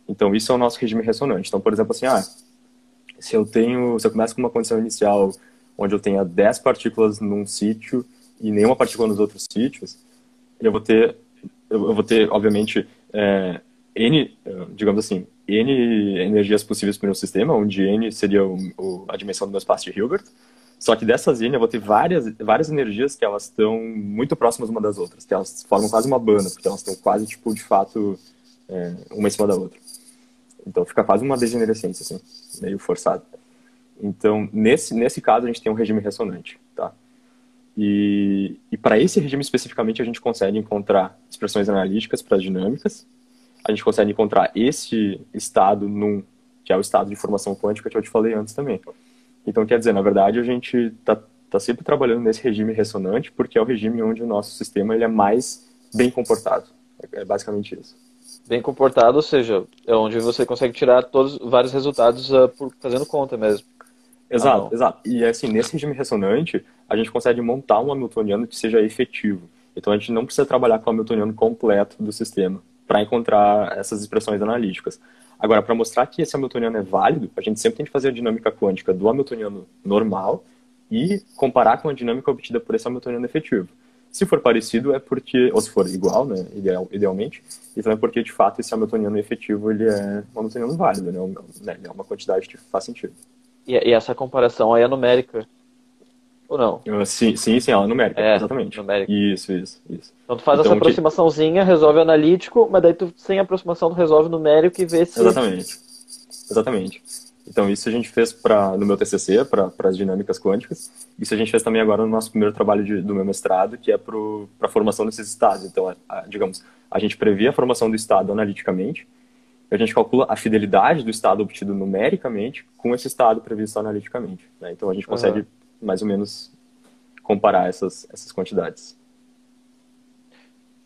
Então, isso é o nosso regime ressonante. Então, por exemplo, assim, ah, se eu tenho, se eu começo com uma condição inicial onde eu tenha 10 partículas num sítio e nenhuma partícula nos outros sítios, eu vou ter, eu vou ter, obviamente, é, N, digamos assim, N energias possíveis para o meu sistema, onde N seria o, o, a dimensão do meu espaço de Hilbert, só que dessas linhas eu vou ter várias, várias energias que elas estão muito próximas uma das outras, que elas formam quase uma banda, porque elas estão quase, tipo, de fato, é, uma em cima da outra. Então fica quase uma degenerescência, assim, meio forçada. Então, nesse, nesse caso, a gente tem um regime ressonante, tá? E, e para esse regime especificamente, a gente consegue encontrar expressões analíticas para as dinâmicas, a gente consegue encontrar esse estado num, que é o estado de formação quântica que eu te falei antes também. Então, quer dizer, na verdade, a gente está tá sempre trabalhando nesse regime ressonante, porque é o regime onde o nosso sistema ele é mais bem comportado. É basicamente isso. Bem comportado, ou seja, é onde você consegue tirar todos vários resultados uh, por, fazendo conta mesmo. Exato, ah, exato. E assim, nesse regime ressonante, a gente consegue montar um Hamiltoniano que seja efetivo. Então a gente não precisa trabalhar com o Hamiltoniano completo do sistema para encontrar essas expressões analíticas. Agora, para mostrar que esse Hamiltoniano é válido, a gente sempre tem que fazer a dinâmica quântica do Hamiltoniano normal e comparar com a dinâmica obtida por esse Hamiltoniano efetivo. Se for parecido, é porque, ou se for igual, né, ideal, idealmente, então é porque, de fato, esse hamiltoniano efetivo, ele é um hamiltoniano válido, né, né é uma quantidade que faz sentido. E, e, essa comparação aí é numérica? Ou não? Uh, sim, sim, sim, ela é numérica, é, exatamente. Numérica. Isso, isso, isso. Então tu faz então, essa aproximaçãozinha, que... resolve analítico, mas daí tu, sem aproximação, tu resolve numérico e vê se... Exatamente, exatamente. Então, isso a gente fez pra, no meu TCC, para as dinâmicas quânticas. Isso a gente fez também agora no nosso primeiro trabalho de, do meu mestrado, que é para a formação desses estados. Então, a, a, digamos, a gente prevê a formação do estado analiticamente, a gente calcula a fidelidade do estado obtido numericamente com esse estado previsto analiticamente. Né? Então, a gente consegue uhum. Mais ou menos comparar essas, essas quantidades.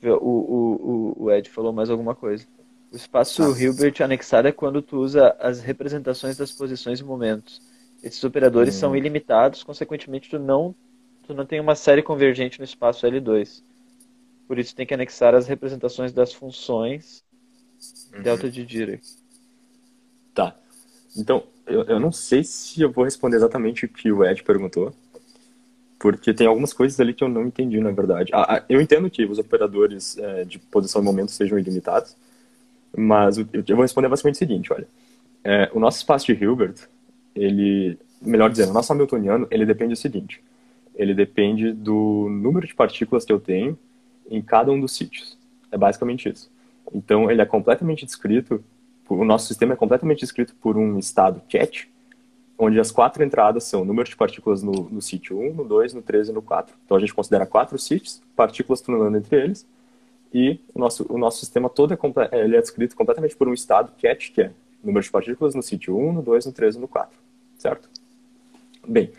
O, o, o, Ed falou mais alguma coisa. O espaço ah. Hilbert anexado é quando tu usa as representações das posições e momentos. Esses operadores hum. são ilimitados, consequentemente tu não, tu não tem uma série convergente no espaço L2. Por isso tem que anexar as representações das funções uhum. delta de Dirac. Tá. Então, eu, eu não sei se eu vou responder exatamente o que o Ed perguntou, porque tem algumas coisas ali que eu não entendi, na verdade. Ah, eu entendo que os operadores é, de posição e momento sejam ilimitados, mas eu vou responder basicamente o seguinte, olha. É, o nosso espaço de Hilbert, ele, melhor dizendo, o nosso Hamiltoniano, ele depende do seguinte. Ele depende do número de partículas que eu tenho em cada um dos sítios. É basicamente isso. Então, ele é completamente descrito, o nosso sistema é completamente descrito por um estado cat, onde as quatro entradas são número de partículas no, no sítio 1, no 2, no 3 e no 4. Então, a gente considera quatro sítios, partículas tunelando entre eles, e o nosso, o nosso sistema todo é, é, ele é descrito completamente por um estado cat, que é número de partículas no sítio 1, no 2, no 3 e no 4, certo? Bem,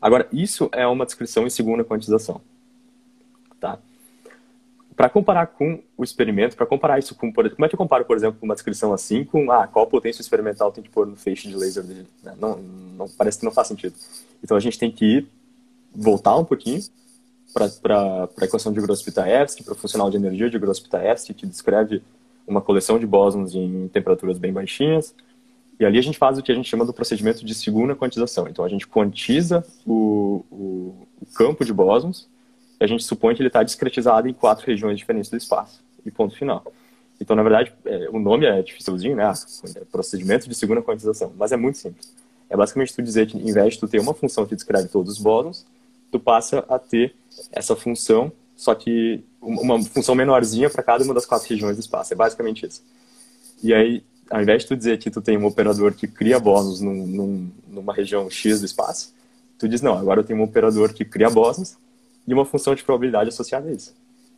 agora isso é uma descrição em segunda quantização, tá? Para comparar com o experimento, para comparar isso com, como é que eu comparo, por exemplo, uma descrição assim com, ah, qual potência experimental tem que pôr no feixe de laser dele? Né? Não, não, parece que não faz sentido. Então a gente tem que voltar um pouquinho para a equação de Grosseteste, para o funcional de energia de Grosseteste, que descreve uma coleção de bósons em temperaturas bem baixinhas. E ali a gente faz o que a gente chama do procedimento de segunda quantização. Então a gente quantiza o, o, o campo de bósons a gente supõe que ele está discretizado em quatro regiões diferentes do espaço. E ponto final. Então, na verdade, é, o nome é dificilzinho, né? É procedimento de segunda quantização. Mas é muito simples. É basicamente tu dizer que, em vez de tu ter uma função que descreve todos os bósons, tu passa a ter essa função, só que uma função menorzinha para cada uma das quatro regiões do espaço. É basicamente isso. E aí, ao invés de tu dizer que tu tem um operador que cria bósons num, num, numa região X do espaço, tu diz, não, agora eu tenho um operador que cria bósons e uma função de probabilidade associada a isso.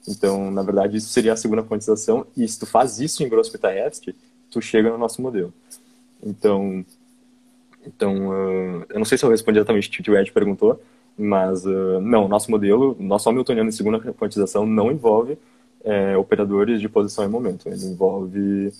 Então, na verdade, isso seria a segunda quantização, e se tu faz isso em Grosseteste, tu chega no nosso modelo. Então, então uh, eu não sei se eu respondi exatamente o que o Ed perguntou, mas, uh, não, nosso modelo, nosso Hamiltoniano em segunda quantização não envolve é, operadores de posição e momento. Ele envolve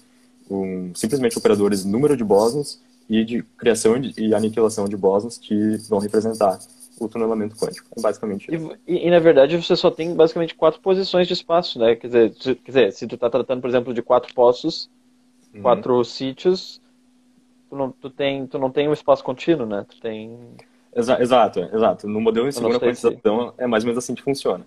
um, simplesmente operadores número de bósons e de criação e aniquilação de bósons que vão representar o tunelamento quântico. É basicamente isso. E, e, na verdade, você só tem basicamente quatro posições de espaço, né? Quer dizer, se, quer dizer, se tu está tratando, por exemplo, de quatro poços, uhum. quatro sítios, tu não, tu, tem, tu não tem um espaço contínuo, né? Tu tem Exa exato, exato. No modelo em segunda quantização é mais ou menos assim que funciona.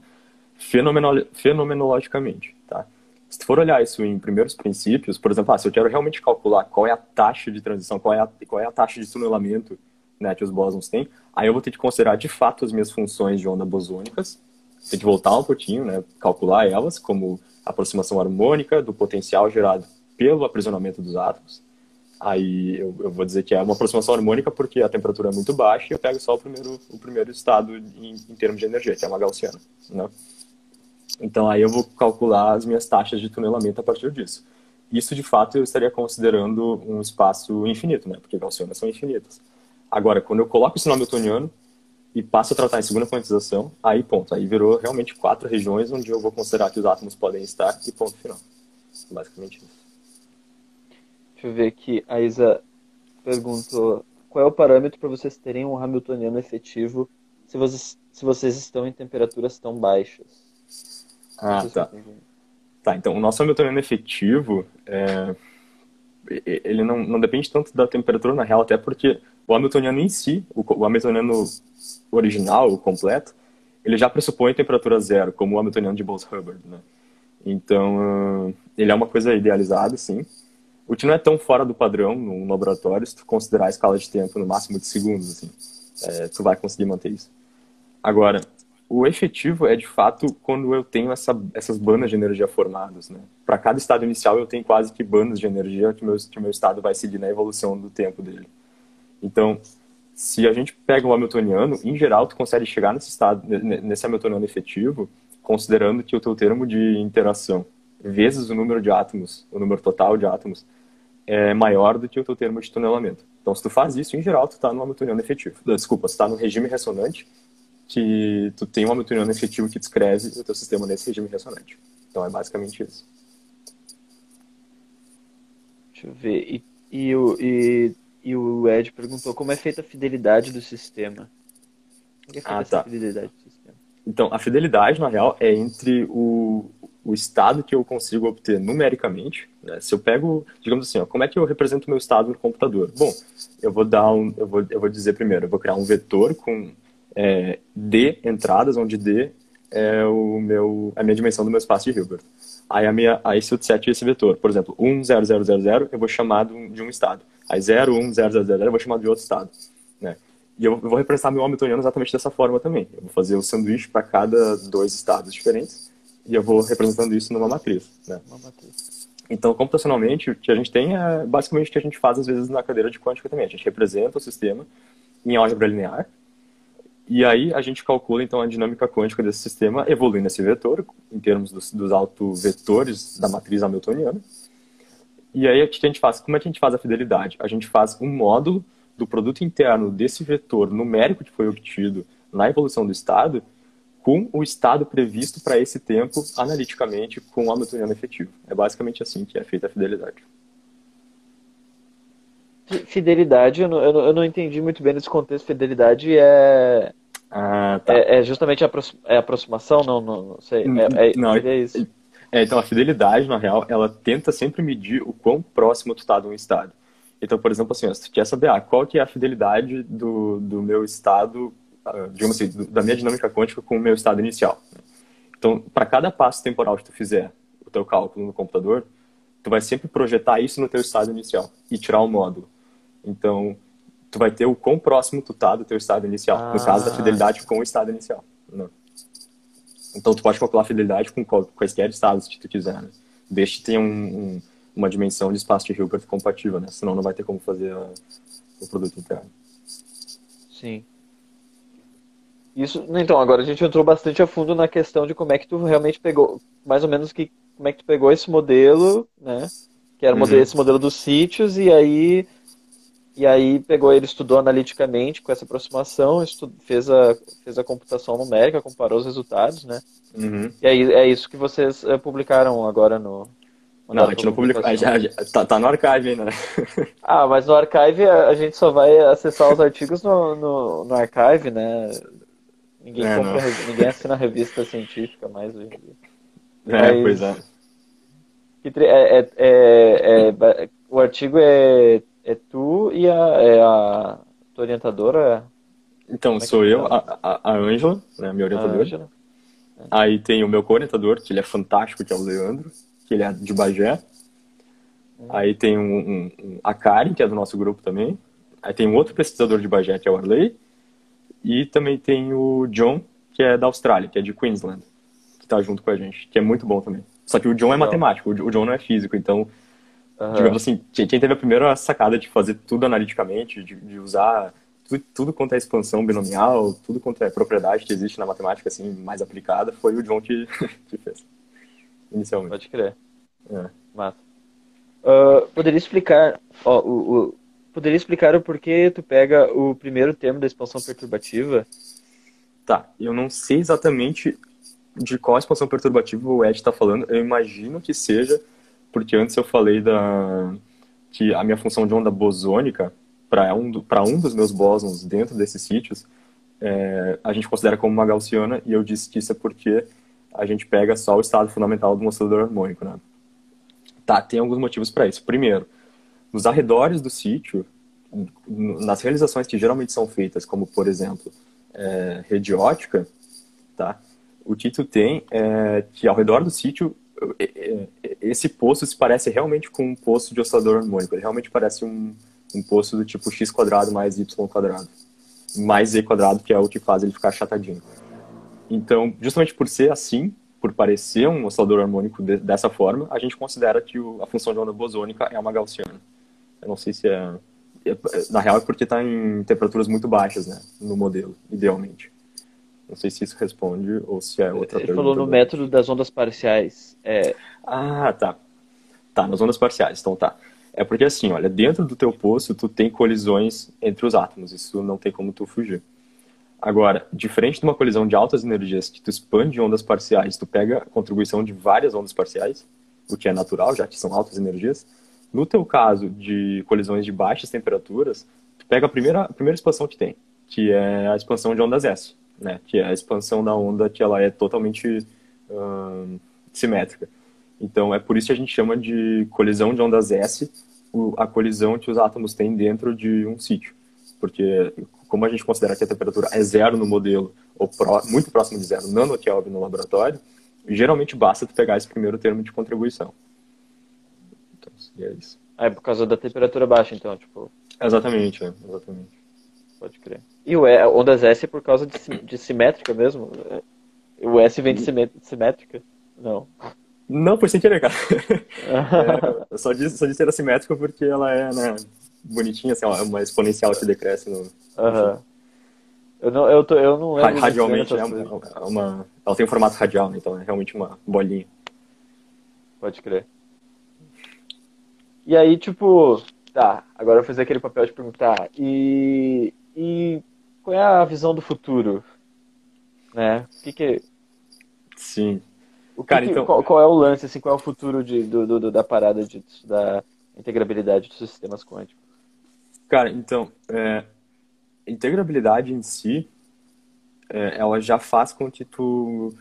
Fenomenolo fenomenologicamente, tá? Se tu for olhar isso em primeiros princípios, por exemplo, ah, se eu quero realmente calcular qual é a taxa de transição, qual é a, qual é a taxa de tunelamento né, que os bósons têm, aí eu vou ter que considerar de fato as minhas funções de onda bosônicas, tem que voltar um pouquinho, né, calcular elas como aproximação harmônica do potencial gerado pelo aprisionamento dos átomos, Aí eu, eu, vou dizer que é uma aproximação harmônica porque a temperatura é muito baixa e eu pego só o primeiro, o primeiro estado em, em termos de energia, que é uma gaussiana. Né? Então aí eu vou calcular as minhas taxas de tunelamento a partir disso. Isso, de fato, eu estaria considerando um espaço infinito, né? porque gaussianas são infinitas. Agora, quando eu coloco isso no Hamiltoniano e passo a tratar em segunda quantização, aí ponto, aí virou realmente quatro regiões onde eu vou considerar que os átomos podem estar e ponto final. Basicamente isso. Deixa eu ver aqui. A Isa perguntou qual é o parâmetro para vocês terem um Hamiltoniano efetivo se vocês, se vocês estão em temperaturas tão baixas. Ah, tá. Tá, então o nosso Hamiltoniano efetivo, é, ele não, não depende tanto da temperatura na real, até porque o Hamiltoniano em si, o, Hamiltoniano original, o completo, ele já pressupõe temperatura zero, como o Hamiltoniano de Bose-Hubbard, né? Então, uh, ele é uma coisa idealizada, sim. O que não é tão fora do padrão no laboratório, se tu considerar a escala de tempo no máximo de segundos, assim, é, tu vai conseguir manter isso. Agora, o efetivo é de fato quando eu tenho essa, essas bandas de energia formadas, né? Para cada estado inicial eu tenho quase que bandas de energia que meu que meu estado vai seguir na evolução do tempo dele. Então, se a gente pega o Hamiltoniano, em geral tu consegue chegar nesse estado nesse Hamiltoniano efetivo considerando que o teu termo de interação vezes o número de átomos, o número total de átomos, é maior do que o teu termo de tunelamento. Então, se tu faz isso, em geral, tu está no Hamiltoniano efetivo. Desculpa, está no regime ressonante, que tu tem um Hamiltoniano efetivo que descreve o teu sistema nesse regime ressonante. Então, é basicamente isso. Deixa eu ver. E, e, e, e o Ed perguntou como é feita a fidelidade do sistema. Como é feita Ah, tá. fidelidade do sistema? Então, a fidelidade, na real, é entre o, o estado que eu consigo obter numericamente. Né? Se eu pego, digamos assim, ó, como é que eu represento o meu estado no computador? Bom, eu vou dar um, eu vou, eu vou dizer primeiro, eu vou criar um vetor com é, D entradas, onde D é o meu, a minha dimensão do meu espaço de Hilbert. Aí, a minha, aí se eu set esse vetor, por exemplo, 1, 0, 0, 0, 0, eu vou chamar de um estado. Aí 0, 1, 0, 0, 0, eu vou chamar de outro estado. Né? E eu, vou representar meu Hamiltoniano exatamente dessa forma também. Eu vou fazer o sanduíche para cada dois estados diferentes e eu vou representando isso numa matriz. Né? Uma matriz. Então, computacionalmente, o que a gente tem é basicamente o que a gente faz às vezes na cadeira de quântica também. A gente representa o sistema em álgebra linear e aí a gente calcula então a dinâmica quântica desse sistema evoluindo esse vetor em termos dos, dos autovetores da matriz hamiltoniana. E aí o que a gente faz? Como é que a gente faz a fidelidade? A gente faz um módulo do produto interno desse vetor numérico que foi obtido na evolução do estado com o estado previsto para esse tempo analiticamente com o Hamiltoniano efetivo. É basicamente assim que é feita a fidelidade. Fi- Fidelidade, eu não, eu não, eu não entendi muito bem nesse contexto. Fidelidade é, Ah, tá. é, é justamente a é aproximação? Não, não, não sei. É, é, Não, seria isso. É, então, a fidelidade, na real, ela tenta sempre medir o quão próximo tu tá de um estado. Então, por exemplo, assim, ó, se tu quer saber ah, qual que é a fidelidade do, do meu estado, ah, digamos assim, do- da minha dinâmica quântica com o meu estado inicial. Então, para cada passo temporal que tu fizer o teu cálculo no computador, tu vai sempre projetar isso no teu estado inicial e tirar o módulo. Então, tu vai ter o quão próximo tu tá do teu estado inicial. No caso da Ah. fidelidade com o estado inicial. né? Então, tu pode calcular a fidelidade com quaisquer estados que tu quiser, né? Desde que tenha um, um- uma dimensão de espaço de Hilbert compatível, né? Senão não vai ter como fazer a- o produto interno. Sim. Isso, então, agora a gente entrou bastante a fundo na questão de como é que tu realmente pegou, mais ou menos que, como é que tu pegou esse modelo, né? Que era Uhum. esse modelo dos sítios, e aí, e aí pegou ele, estudou analiticamente com essa aproximação, estu- fez a, fez a computação numérica, comparou os resultados, né? Uhum. E aí é isso que vocês eh, publicaram agora no. Não, a gente não publicou. Ah, já- já- tá, tá no archive ainda, né? Ah, mas no archive a, a gente só vai acessar os artigos no, no, no archive, né? Ninguém, É, compra, ninguém assina a revista científica mais hoje em dia. É, Mas- pois é. É, é- é- é- o artigo é, é tu e a, é a tua orientadora, Então, é sou eu, chama? a, a, a Ângela, né, minha orientadora. Ângela. Aí tem o meu co-orientador, que ele é fantástico, que é o Leandro, que ele é de Bagé. Aí tem um, um- um- a Karen, que é do nosso grupo também. Aí tem um outro pesquisador de Bagé, que é o Arley. E também tem o John, que é da Austrália, que é de Queensland, que tá junto com a gente, que é muito bom também. Só que o John é matemático, o John não é físico, então, Aham. digamos assim, quem teve a primeira sacada de fazer tudo analiticamente, de, de usar tudo, tudo quanto é expansão binomial, tudo quanto é propriedade que existe na matemática, assim, mais aplicada, foi o John que, que fez, inicialmente. Pode crer. É. Massa. Ah, poderia explicar, ó, o, o- poderia explicar o porquê tu pega o primeiro termo da expansão perturbativa? Tá, eu não sei exatamente de qual expansão perturbativa o Ed está falando. Eu imagino que seja, porque antes eu falei da que a minha função de onda bosônica para um, do- um dos meus bósons dentro desses sítios é, a gente considera como uma gaussiana e eu disse que isso é porque a gente pega só o estado fundamental do oscilador harmônico, né? Tá, tem alguns motivos para isso. Primeiro, nos arredores do sítio, nas realizações que geralmente são feitas, como por exemplo é, rede ótica, tá? O tu tem é que ao redor do sítio, esse poço se parece realmente com um poço de oscilador harmônico. Ele realmente parece um, um poço do tipo x quadrado mais y quadrado. Mais z quadrado, que é o que faz ele ficar achatadinho. Então, justamente por ser assim, por parecer um oscilador harmônico de, dessa forma, a gente considera que o, a função de onda bosônica é uma gaussiana. Eu não sei se é, é na real é porque está em temperaturas muito baixas, né, no modelo, idealmente. Não sei se isso responde ou se é outra Ele pergunta. falou no método das ondas parciais. É... Ah, tá. Tá, nas ondas parciais, então tá. É porque assim, olha, dentro do teu poço tu tem colisões entre os átomos, isso não tem como tu fugir. Agora, diferente de uma colisão de altas energias que tu expande ondas parciais, tu pega a contribuição de várias ondas parciais, o que é natural, já que são altas energias. No teu caso de colisões de baixas temperaturas, tu pega a primeira, a primeira expansão que tem, que é a expansão de ondas S, né? que é a expansão da onda que ela é totalmente hum, simétrica. Então, é por isso que a gente chama de colisão de ondas S, a colisão que os átomos têm dentro de um sítio. Porque como a gente considera que a temperatura é zero no modelo, ou pró, muito próximo de zero, nanokelvin no laboratório, geralmente basta tu pegar esse primeiro termo de contribuição. Então, é isso. Ah, é por causa da temperatura baixa, então, tipo... Exatamente, é, exatamente. Pode crer. E o e, ondas S é por causa de, de simétrica mesmo? O S vem de simétrica? Não. Não, foi sem querer, cara. é, só disse, só disse era simétrica porque ela é, né, bonitinha, assim, uma exponencial que decresce no. Uhum. Eu não, eu, tô, eu não lembro. Radialmente, é uma, é uma, Ela tem um formato radial, né? Então é realmente uma bolinha. Pode crer. E aí, tipo. Tá, agora eu vou fazer aquele papel de perguntar. E. E qual é a visão do futuro? Né? O que que. Sim. O que Cara, que, então... qual, qual, é o lance, assim, qual é o futuro de, do, do da parada de, da integrabilidade dos sistemas quânticos? Cara, então, é, integrabilidade em si, é, ela já faz com que tu,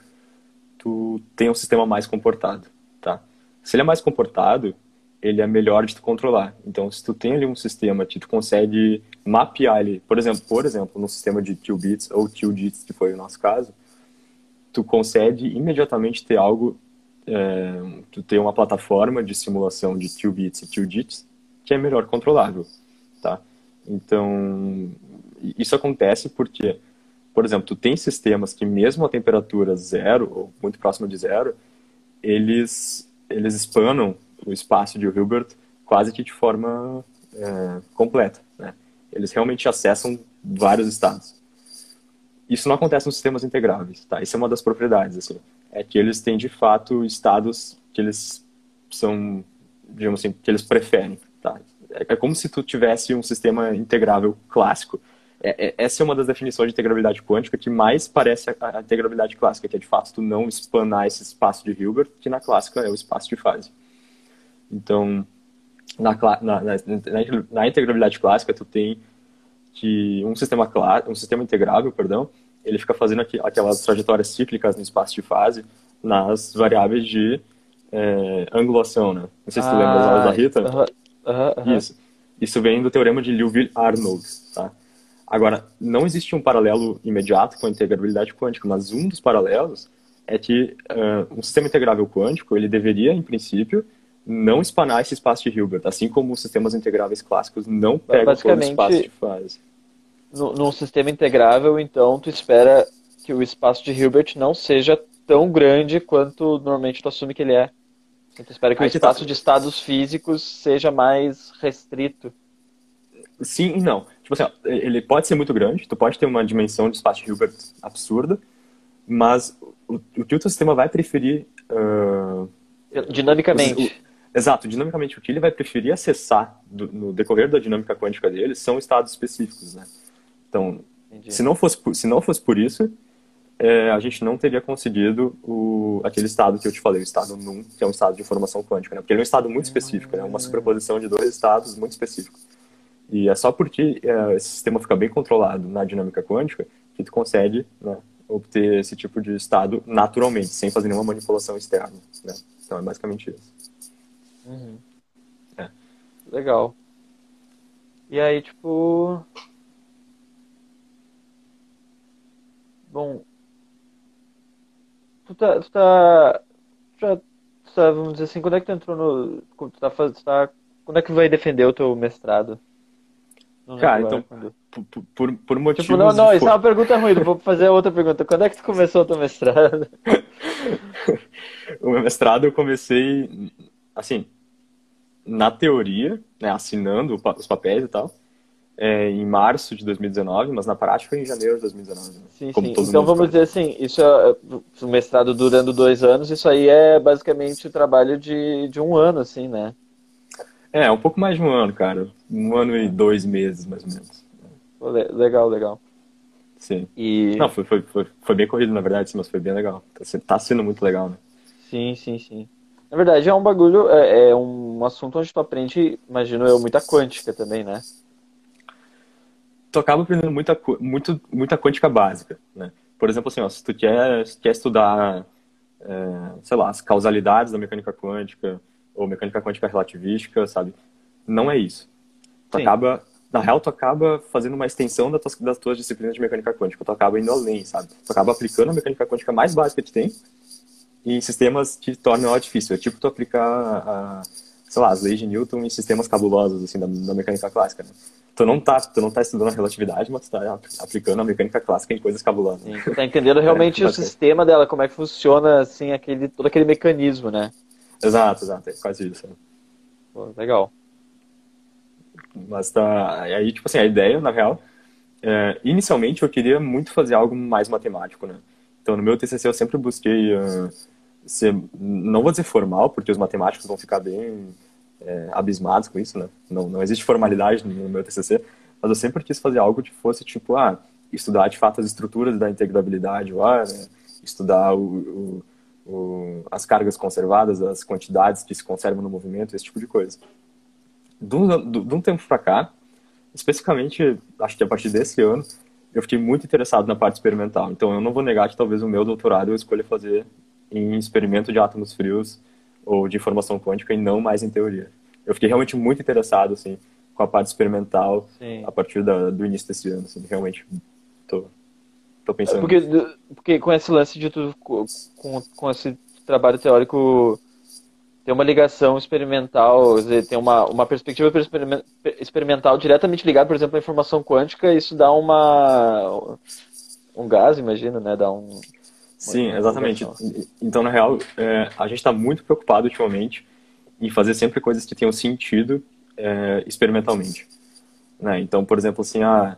tu tenha um sistema mais comportado, tá? Se ele é mais comportado, ele é melhor de tu controlar. Então, se tu tem ali um sistema que tu consegue mapear ele, por exemplo, por exemplo, no sistema de qubits ou qubits, que foi o nosso caso, tu consegue imediatamente ter algo, é, tu ter uma plataforma de simulação de qubits e qubits que é melhor controlável tá? Então, isso acontece porque, por exemplo, tu tem sistemas que mesmo a temperatura zero, ou muito próxima de zero, eles, eles espanam o espaço de Hilbert quase que de forma é, completa, né? Eles realmente acessam vários estados. Isso não acontece nos sistemas integráveis, tá? Isso é uma das propriedades, assim. É que eles têm, de fato, estados que eles são, digamos assim, que eles preferem, tá? É, como se tu tivesse um sistema integrável clássico. É, é, essa é uma das definições de integrabilidade quântica que mais parece a, a integrabilidade clássica, que é de fato tu não espanar esse espaço de Hilbert, que na clássica é o espaço de fase. Então, na, na, na, na integrabilidade clássica, tu tem que um sistema, um sistema integrável, perdão, ele fica fazendo aqu aquelas trajetórias cíclicas no espaço de fase nas variáveis de é, angulação, né? Não sei se tu ah, lembra das aulas da Rita. Uh -huh. Uhum, Isso. Isso vem do teorema de Liouville-Arnold, tá? Agora, não existe um paralelo imediato com a integrabilidade quântica, mas um dos paralelos é que uh, um sistema integrável quântico, ele deveria, em princípio, não espanar esse espaço de Hilbert, assim como os sistemas integráveis clássicos não pegam todo o espaço de fase. No, num sistema integrável, então, tu espera que o espaço de Hilbert não seja tão grande quanto normalmente tu assume que ele é. Então espera que Aí o espaço tá... de estados físicos seja mais restrito. Sim e não. Tipo assim, ó, ele pode ser muito grande, tu pode ter uma dimensão de espaço de Hilbert absurda, mas o, o que o teu sistema vai preferir... Uh, dinamicamente. O, exato, dinamicamente o que ele vai preferir acessar do, no decorrer da dinâmica quântica dele são estados específicos, né? Então, se não, fosse, se não fosse por isso, é, a gente não teria conseguido o, aquele estado que eu te falei, o estado NUM, que é um estado de informação quântica, né? Porque ele é um estado muito específico, né? Uma superposição de dois estados muito específicos. E é só porque é, esse sistema fica bem controlado na dinâmica quântica que tu consegue né, obter esse tipo de estado naturalmente, sem fazer nenhuma manipulação externa, né? Então é basicamente isso. Uhum. É. Legal. E aí, tipo... Bom, tu tá, tu tá, já, tu tá, vamos dizer assim, quando é que tu entrou no, tu tá, tu tá, quando é que vai defender o teu mestrado? Não Cara, então, por, por, por motivos Tipo, não, não, for- isso é uma pergunta ruim, vou fazer outra pergunta. Quando é que tu começou o teu mestrado? O meu mestrado eu comecei, assim, na teoria, né, assinando os papéis e tal, é, em março de 2019, mas na prática foi em janeiro de 2019. né? Sim, Como sim. Então vamos faz. dizer assim, isso é o mestrado durando dois anos, isso aí é basicamente o trabalho de, de um ano, assim, né? É, um pouco mais de um ano, cara. Um ano e dois meses, mais ou menos. Legal, legal. Sim. E Não, foi, foi, foi, foi bem corrido, na verdade, sim, mas foi bem legal. Tá tá sendo muito legal, né? sim, sim, sim. Na verdade é um bagulho, é, é um assunto onde tu aprende, imagino eu, muita quântica também, né? tu acaba aprendendo muita, muito, muita quântica básica, né? Por exemplo, assim, ó, se tu quer, se quer estudar, é, sei lá, as causalidades da mecânica quântica ou mecânica quântica relativística, sabe? Não é isso. Tu Sim. acaba, na real, tu acaba fazendo uma extensão das tuas, das tuas disciplinas de mecânica quântica. Tu acaba indo além, sabe? Tu acaba aplicando a mecânica quântica mais básica que tem em sistemas que tornam ela difícil. É tipo tu aplicar, a, sei lá, as leis de Newton em sistemas cabulosos, assim, da, da mecânica clássica, né? Tu não tá, tu não tá estudando a relatividade, mas tu tá aplicando a mecânica clássica em coisas cabulosas. Sim, tu tá entendendo realmente É, o bacana. sistema dela, como é que funciona, assim, aquele, todo aquele mecanismo, né? Exato, exato, é quase isso. né? Pô, legal. Mas tá. Aí, tipo assim, a ideia, na real, é, inicialmente eu queria muito fazer algo mais matemático, né? Então, no meu TCC eu sempre busquei ah, ser, não vou dizer formal, porque os matemáticos vão ficar bem é, abismados com isso, né? Não, não existe formalidade no meu TCC, mas eu sempre quis fazer algo que fosse, tipo, ah, estudar de fato as estruturas da integrabilidade lá, né? Estudar o, o, o, as cargas conservadas, as quantidades que se conservam no movimento, esse tipo de coisa. De um, tempo pra cá, especificamente, acho que a partir desse ano, eu fiquei muito interessado na parte experimental. Então, eu não vou negar que talvez o meu doutorado eu escolha fazer em experimento de átomos frios ou de informação quântica e não mais em teoria. Eu fiquei realmente muito interessado, assim, com a parte experimental Sim. a partir da- do início desse ano, assim, realmente tô, tô pensando. Porque, nisso. porque com esse lance de tu, com, com esse trabalho teórico, tem uma ligação experimental, dizer, tem uma, uma perspectiva experimen- experimental diretamente ligada, por exemplo, à informação quântica, isso dá uma. um gás, imagino, né? Dá um. Sim, exatamente. Então, na real, é, a gente está muito preocupado ultimamente em fazer sempre coisas que tenham sentido é, experimentalmente. Né? Então, por exemplo, assim, a,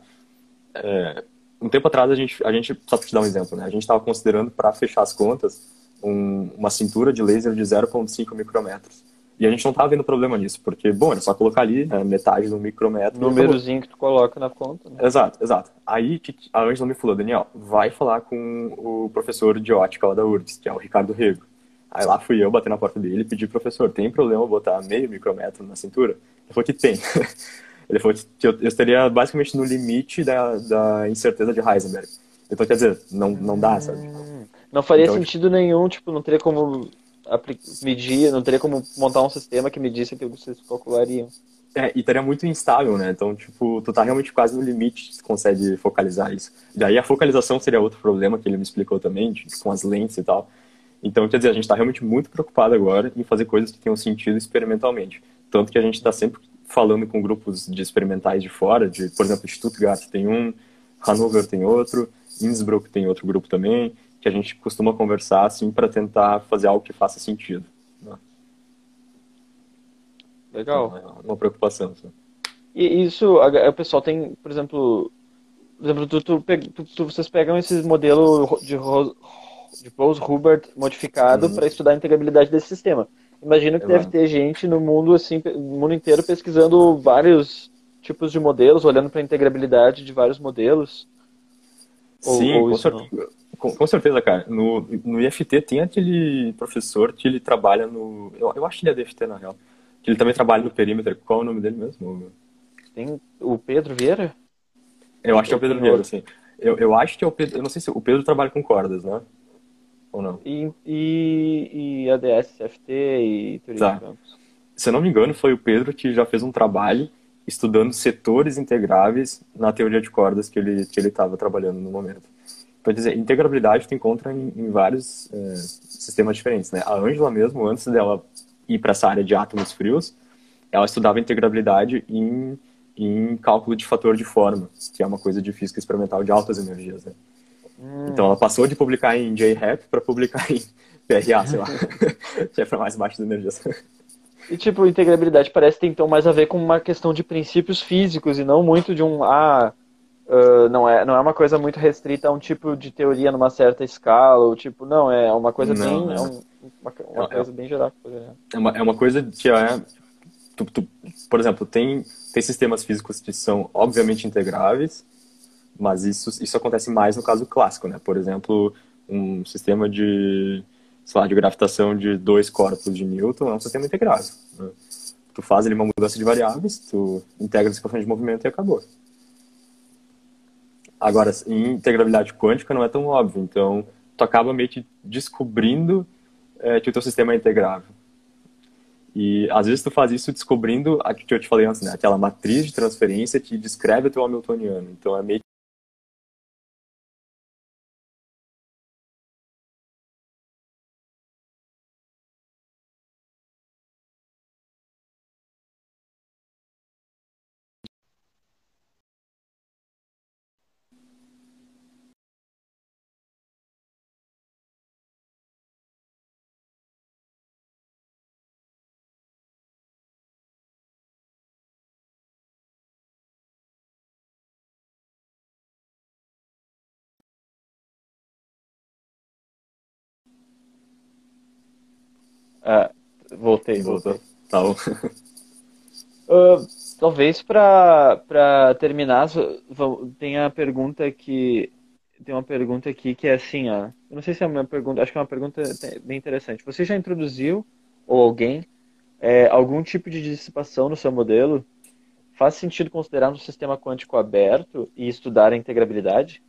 é, um tempo atrás, a gente, a gente, só para te dar um exemplo, né? a gente estava considerando, para fechar as contas, um- uma cintura de laser de 0,5 micrômetros. E a gente não estava vendo problema nisso, porque, bom, era só colocar ali né, metade do micrômetro. acabou. númerozinho que tu coloca na conta, né? Exato, exato. Aí a Angela me falou, Daniel, vai falar com o professor de ótica lá da URGS, que é o Ricardo Rego. Aí lá fui eu bater na porta dele e pedi, professor, tem problema botar meio micrômetro na cintura? Ele falou que tem. Ele falou que eu, estaria basicamente no limite da, da incerteza de Heisenberg. Então, quer dizer, não, não dá, sabe? Não faria Então, sentido nenhum, tipo, não teria como medir, não teria como montar um sistema que medisse aquilo que vocês calculariam. É, e estaria muito instável, né? Então, tipo, tu tá realmente quase no limite se consegue focalizar isso. Daí a focalização seria outro problema que ele me explicou também, tipo, com as lentes e tal. Então, quer dizer, a gente tá realmente muito preocupado agora em fazer coisas que tenham sentido experimentalmente. Tanto que a gente tá sempre falando com grupos de experimentais de fora, de, por exemplo, Stuttgart tem um, Hannover tem outro, Innsbruck tem outro grupo também, que a gente costuma conversar, assim, para tentar fazer algo que faça sentido. né? Legal. Então, é uma preocupação. assim. E isso, o pessoal tem, por exemplo, por exemplo, tu, tu, tu- vocês pegam esses modelos de, Ro- de Bose-Hubert modificado Uhum. para estudar a integrabilidade desse sistema. Imagino que Exato. deve ter gente no mundo assim, no mundo inteiro pesquisando vários tipos de modelos, olhando para a integrabilidade de vários modelos. Ou- Sim, ou com, isso cer- com- com certeza, cara. No, no IFT tem aquele professor que ele trabalha no. Eu, eu acho que ele é do IFT, na real. Que ele também trabalha no perímetro. Qual é o nome dele mesmo? Tem o Pedro Vieira? Eu acho que é o Pedro Vieira, sim. Eu, eu acho que é o Pedro. Eu não sei se o Pedro trabalha com cordas, né? Ou não? E, e, e ADS, CFT e teoria Tá. campos. Se eu não me engano, foi o Pedro que já fez um trabalho estudando setores integráveis na teoria de cordas que ele que ele estava trabalhando no momento. Para dizer, integrabilidade tu encontra em, em vários é, sistemas diferentes, né? A Angela mesmo, antes dela ir para essa área de átomos frios, ela estudava integrabilidade em, em cálculo de fator de forma, que é uma coisa de física experimental de altas energias, né? Hum. Então ela passou de publicar em JRAP para publicar em PRA, sei lá, que é para mais baixas energias. E tipo, integrabilidade parece ter então mais a ver com uma questão de princípios físicos e não muito de um ah, Uh, não, é, não é uma coisa muito restrita a um tipo de teoria numa certa escala, ou tipo, não, é uma coisa não, bem. É um, uma, uma é, coisa bem geral. É uma, é uma coisa que é. Tu, tu, por exemplo, tem, tem sistemas físicos que são obviamente integráveis, mas isso, isso acontece mais no caso clássico, né? Por exemplo, um sistema de, sei lá, de gravitação de dois corpos de Newton é um sistema integrável. Né? Tu faz ali uma mudança de variáveis, tu integra essa equação de movimento e acabou. Agora, em integrabilidade quântica não é tão óbvio, então tu acaba meio que descobrindo é, que o teu sistema é integrável. E às vezes tu faz isso descobrindo aquilo que eu te falei antes, né? Aquela matriz de transferência que descreve o teu Hamiltoniano. Então é meio voltei, voltei. Tá bom. Uh, talvez para terminar, tem a pergunta que tem uma pergunta aqui que é assim, ó. Eu não sei se é uma pergunta, acho que é uma pergunta bem interessante. Você já introduziu ou alguém é, algum tipo de dissipação no seu modelo? Faz sentido considerar um sistema quântico aberto e estudar a integrabilidade?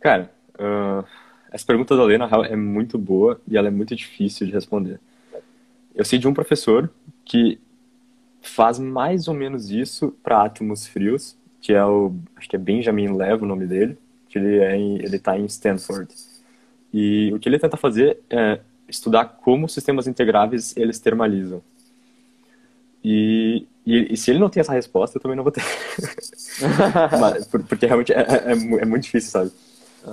Cara, uh, essa pergunta da Lê, na real, é muito boa e ela é muito difícil de responder. Eu sei de um professor que faz mais ou menos isso para átomos frios, que é o, acho que é Benjamin Lev o nome dele, que ele é ele está em Stanford. E o que ele tenta fazer é estudar como sistemas integráveis eles termalizam. E, e, e, se ele não tem essa resposta, eu também não vou ter. Mas, porque realmente é, é, é, muito difícil, sabe?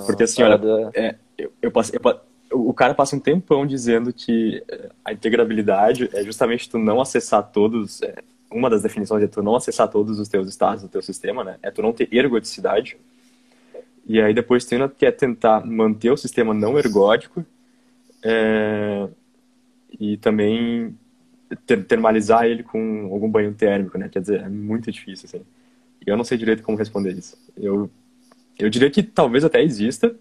Porque assim, olha, é, eu, passo, eu, o cara passa um tempão dizendo que é, a integrabilidade é justamente tu não acessar todos, é, uma das definições é tu não acessar todos os teus estados do teu sistema, né? É tu não ter ergodicidade. E aí depois tu ainda quer tentar manter o sistema não ergódico é, e também ter, termalizar ele com algum banho térmico, né? Quer dizer, é muito difícil, assim. E eu não sei direito como responder isso. Eu eu diria que talvez até exista,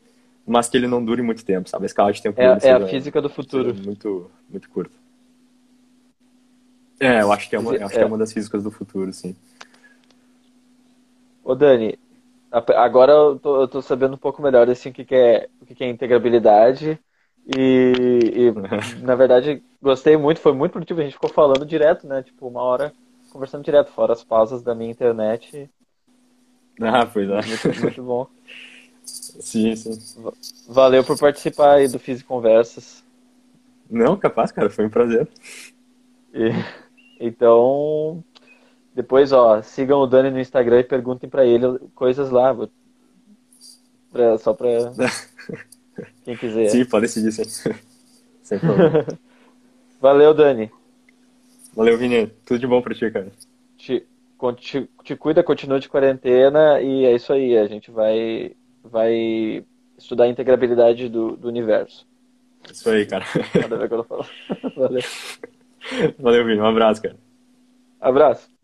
mas que ele não dure muito tempo, sabe? A escala de tempo é, é a física do futuro. Muito, muito curta. É, eu acho que é uma, acho é. que é uma das físicas do futuro, sim. Ô Dani, agora eu tô, eu tô sabendo um pouco melhor assim, o que, que, é, o que, que é integrabilidade. E, e na verdade, gostei muito, foi muito produtivo. A gente ficou falando direto, né? Tipo, uma hora conversando direto, fora as pausas da minha internet. Ah, pois é. Muito, muito bom. sim, sim. Valeu por participar aí do Fiz Conversas. Não, capaz, cara, foi um prazer. E, então, depois, ó, sigam o Dani no Instagram e perguntem para ele coisas lá, pra, só pra quem quiser. Sim, pode seguir, sim. Sem problema. Valeu, Dani. Valeu, Vini. Tudo de bom pra ti, cara. Te, te, te cuida, continua de quarentena e é isso aí. A gente vai, vai estudar a integrabilidade do, do universo. Isso aí, cara. Nada a ver com eu falo. Valeu. Valeu, Vini. Um abraço, cara. Abraço.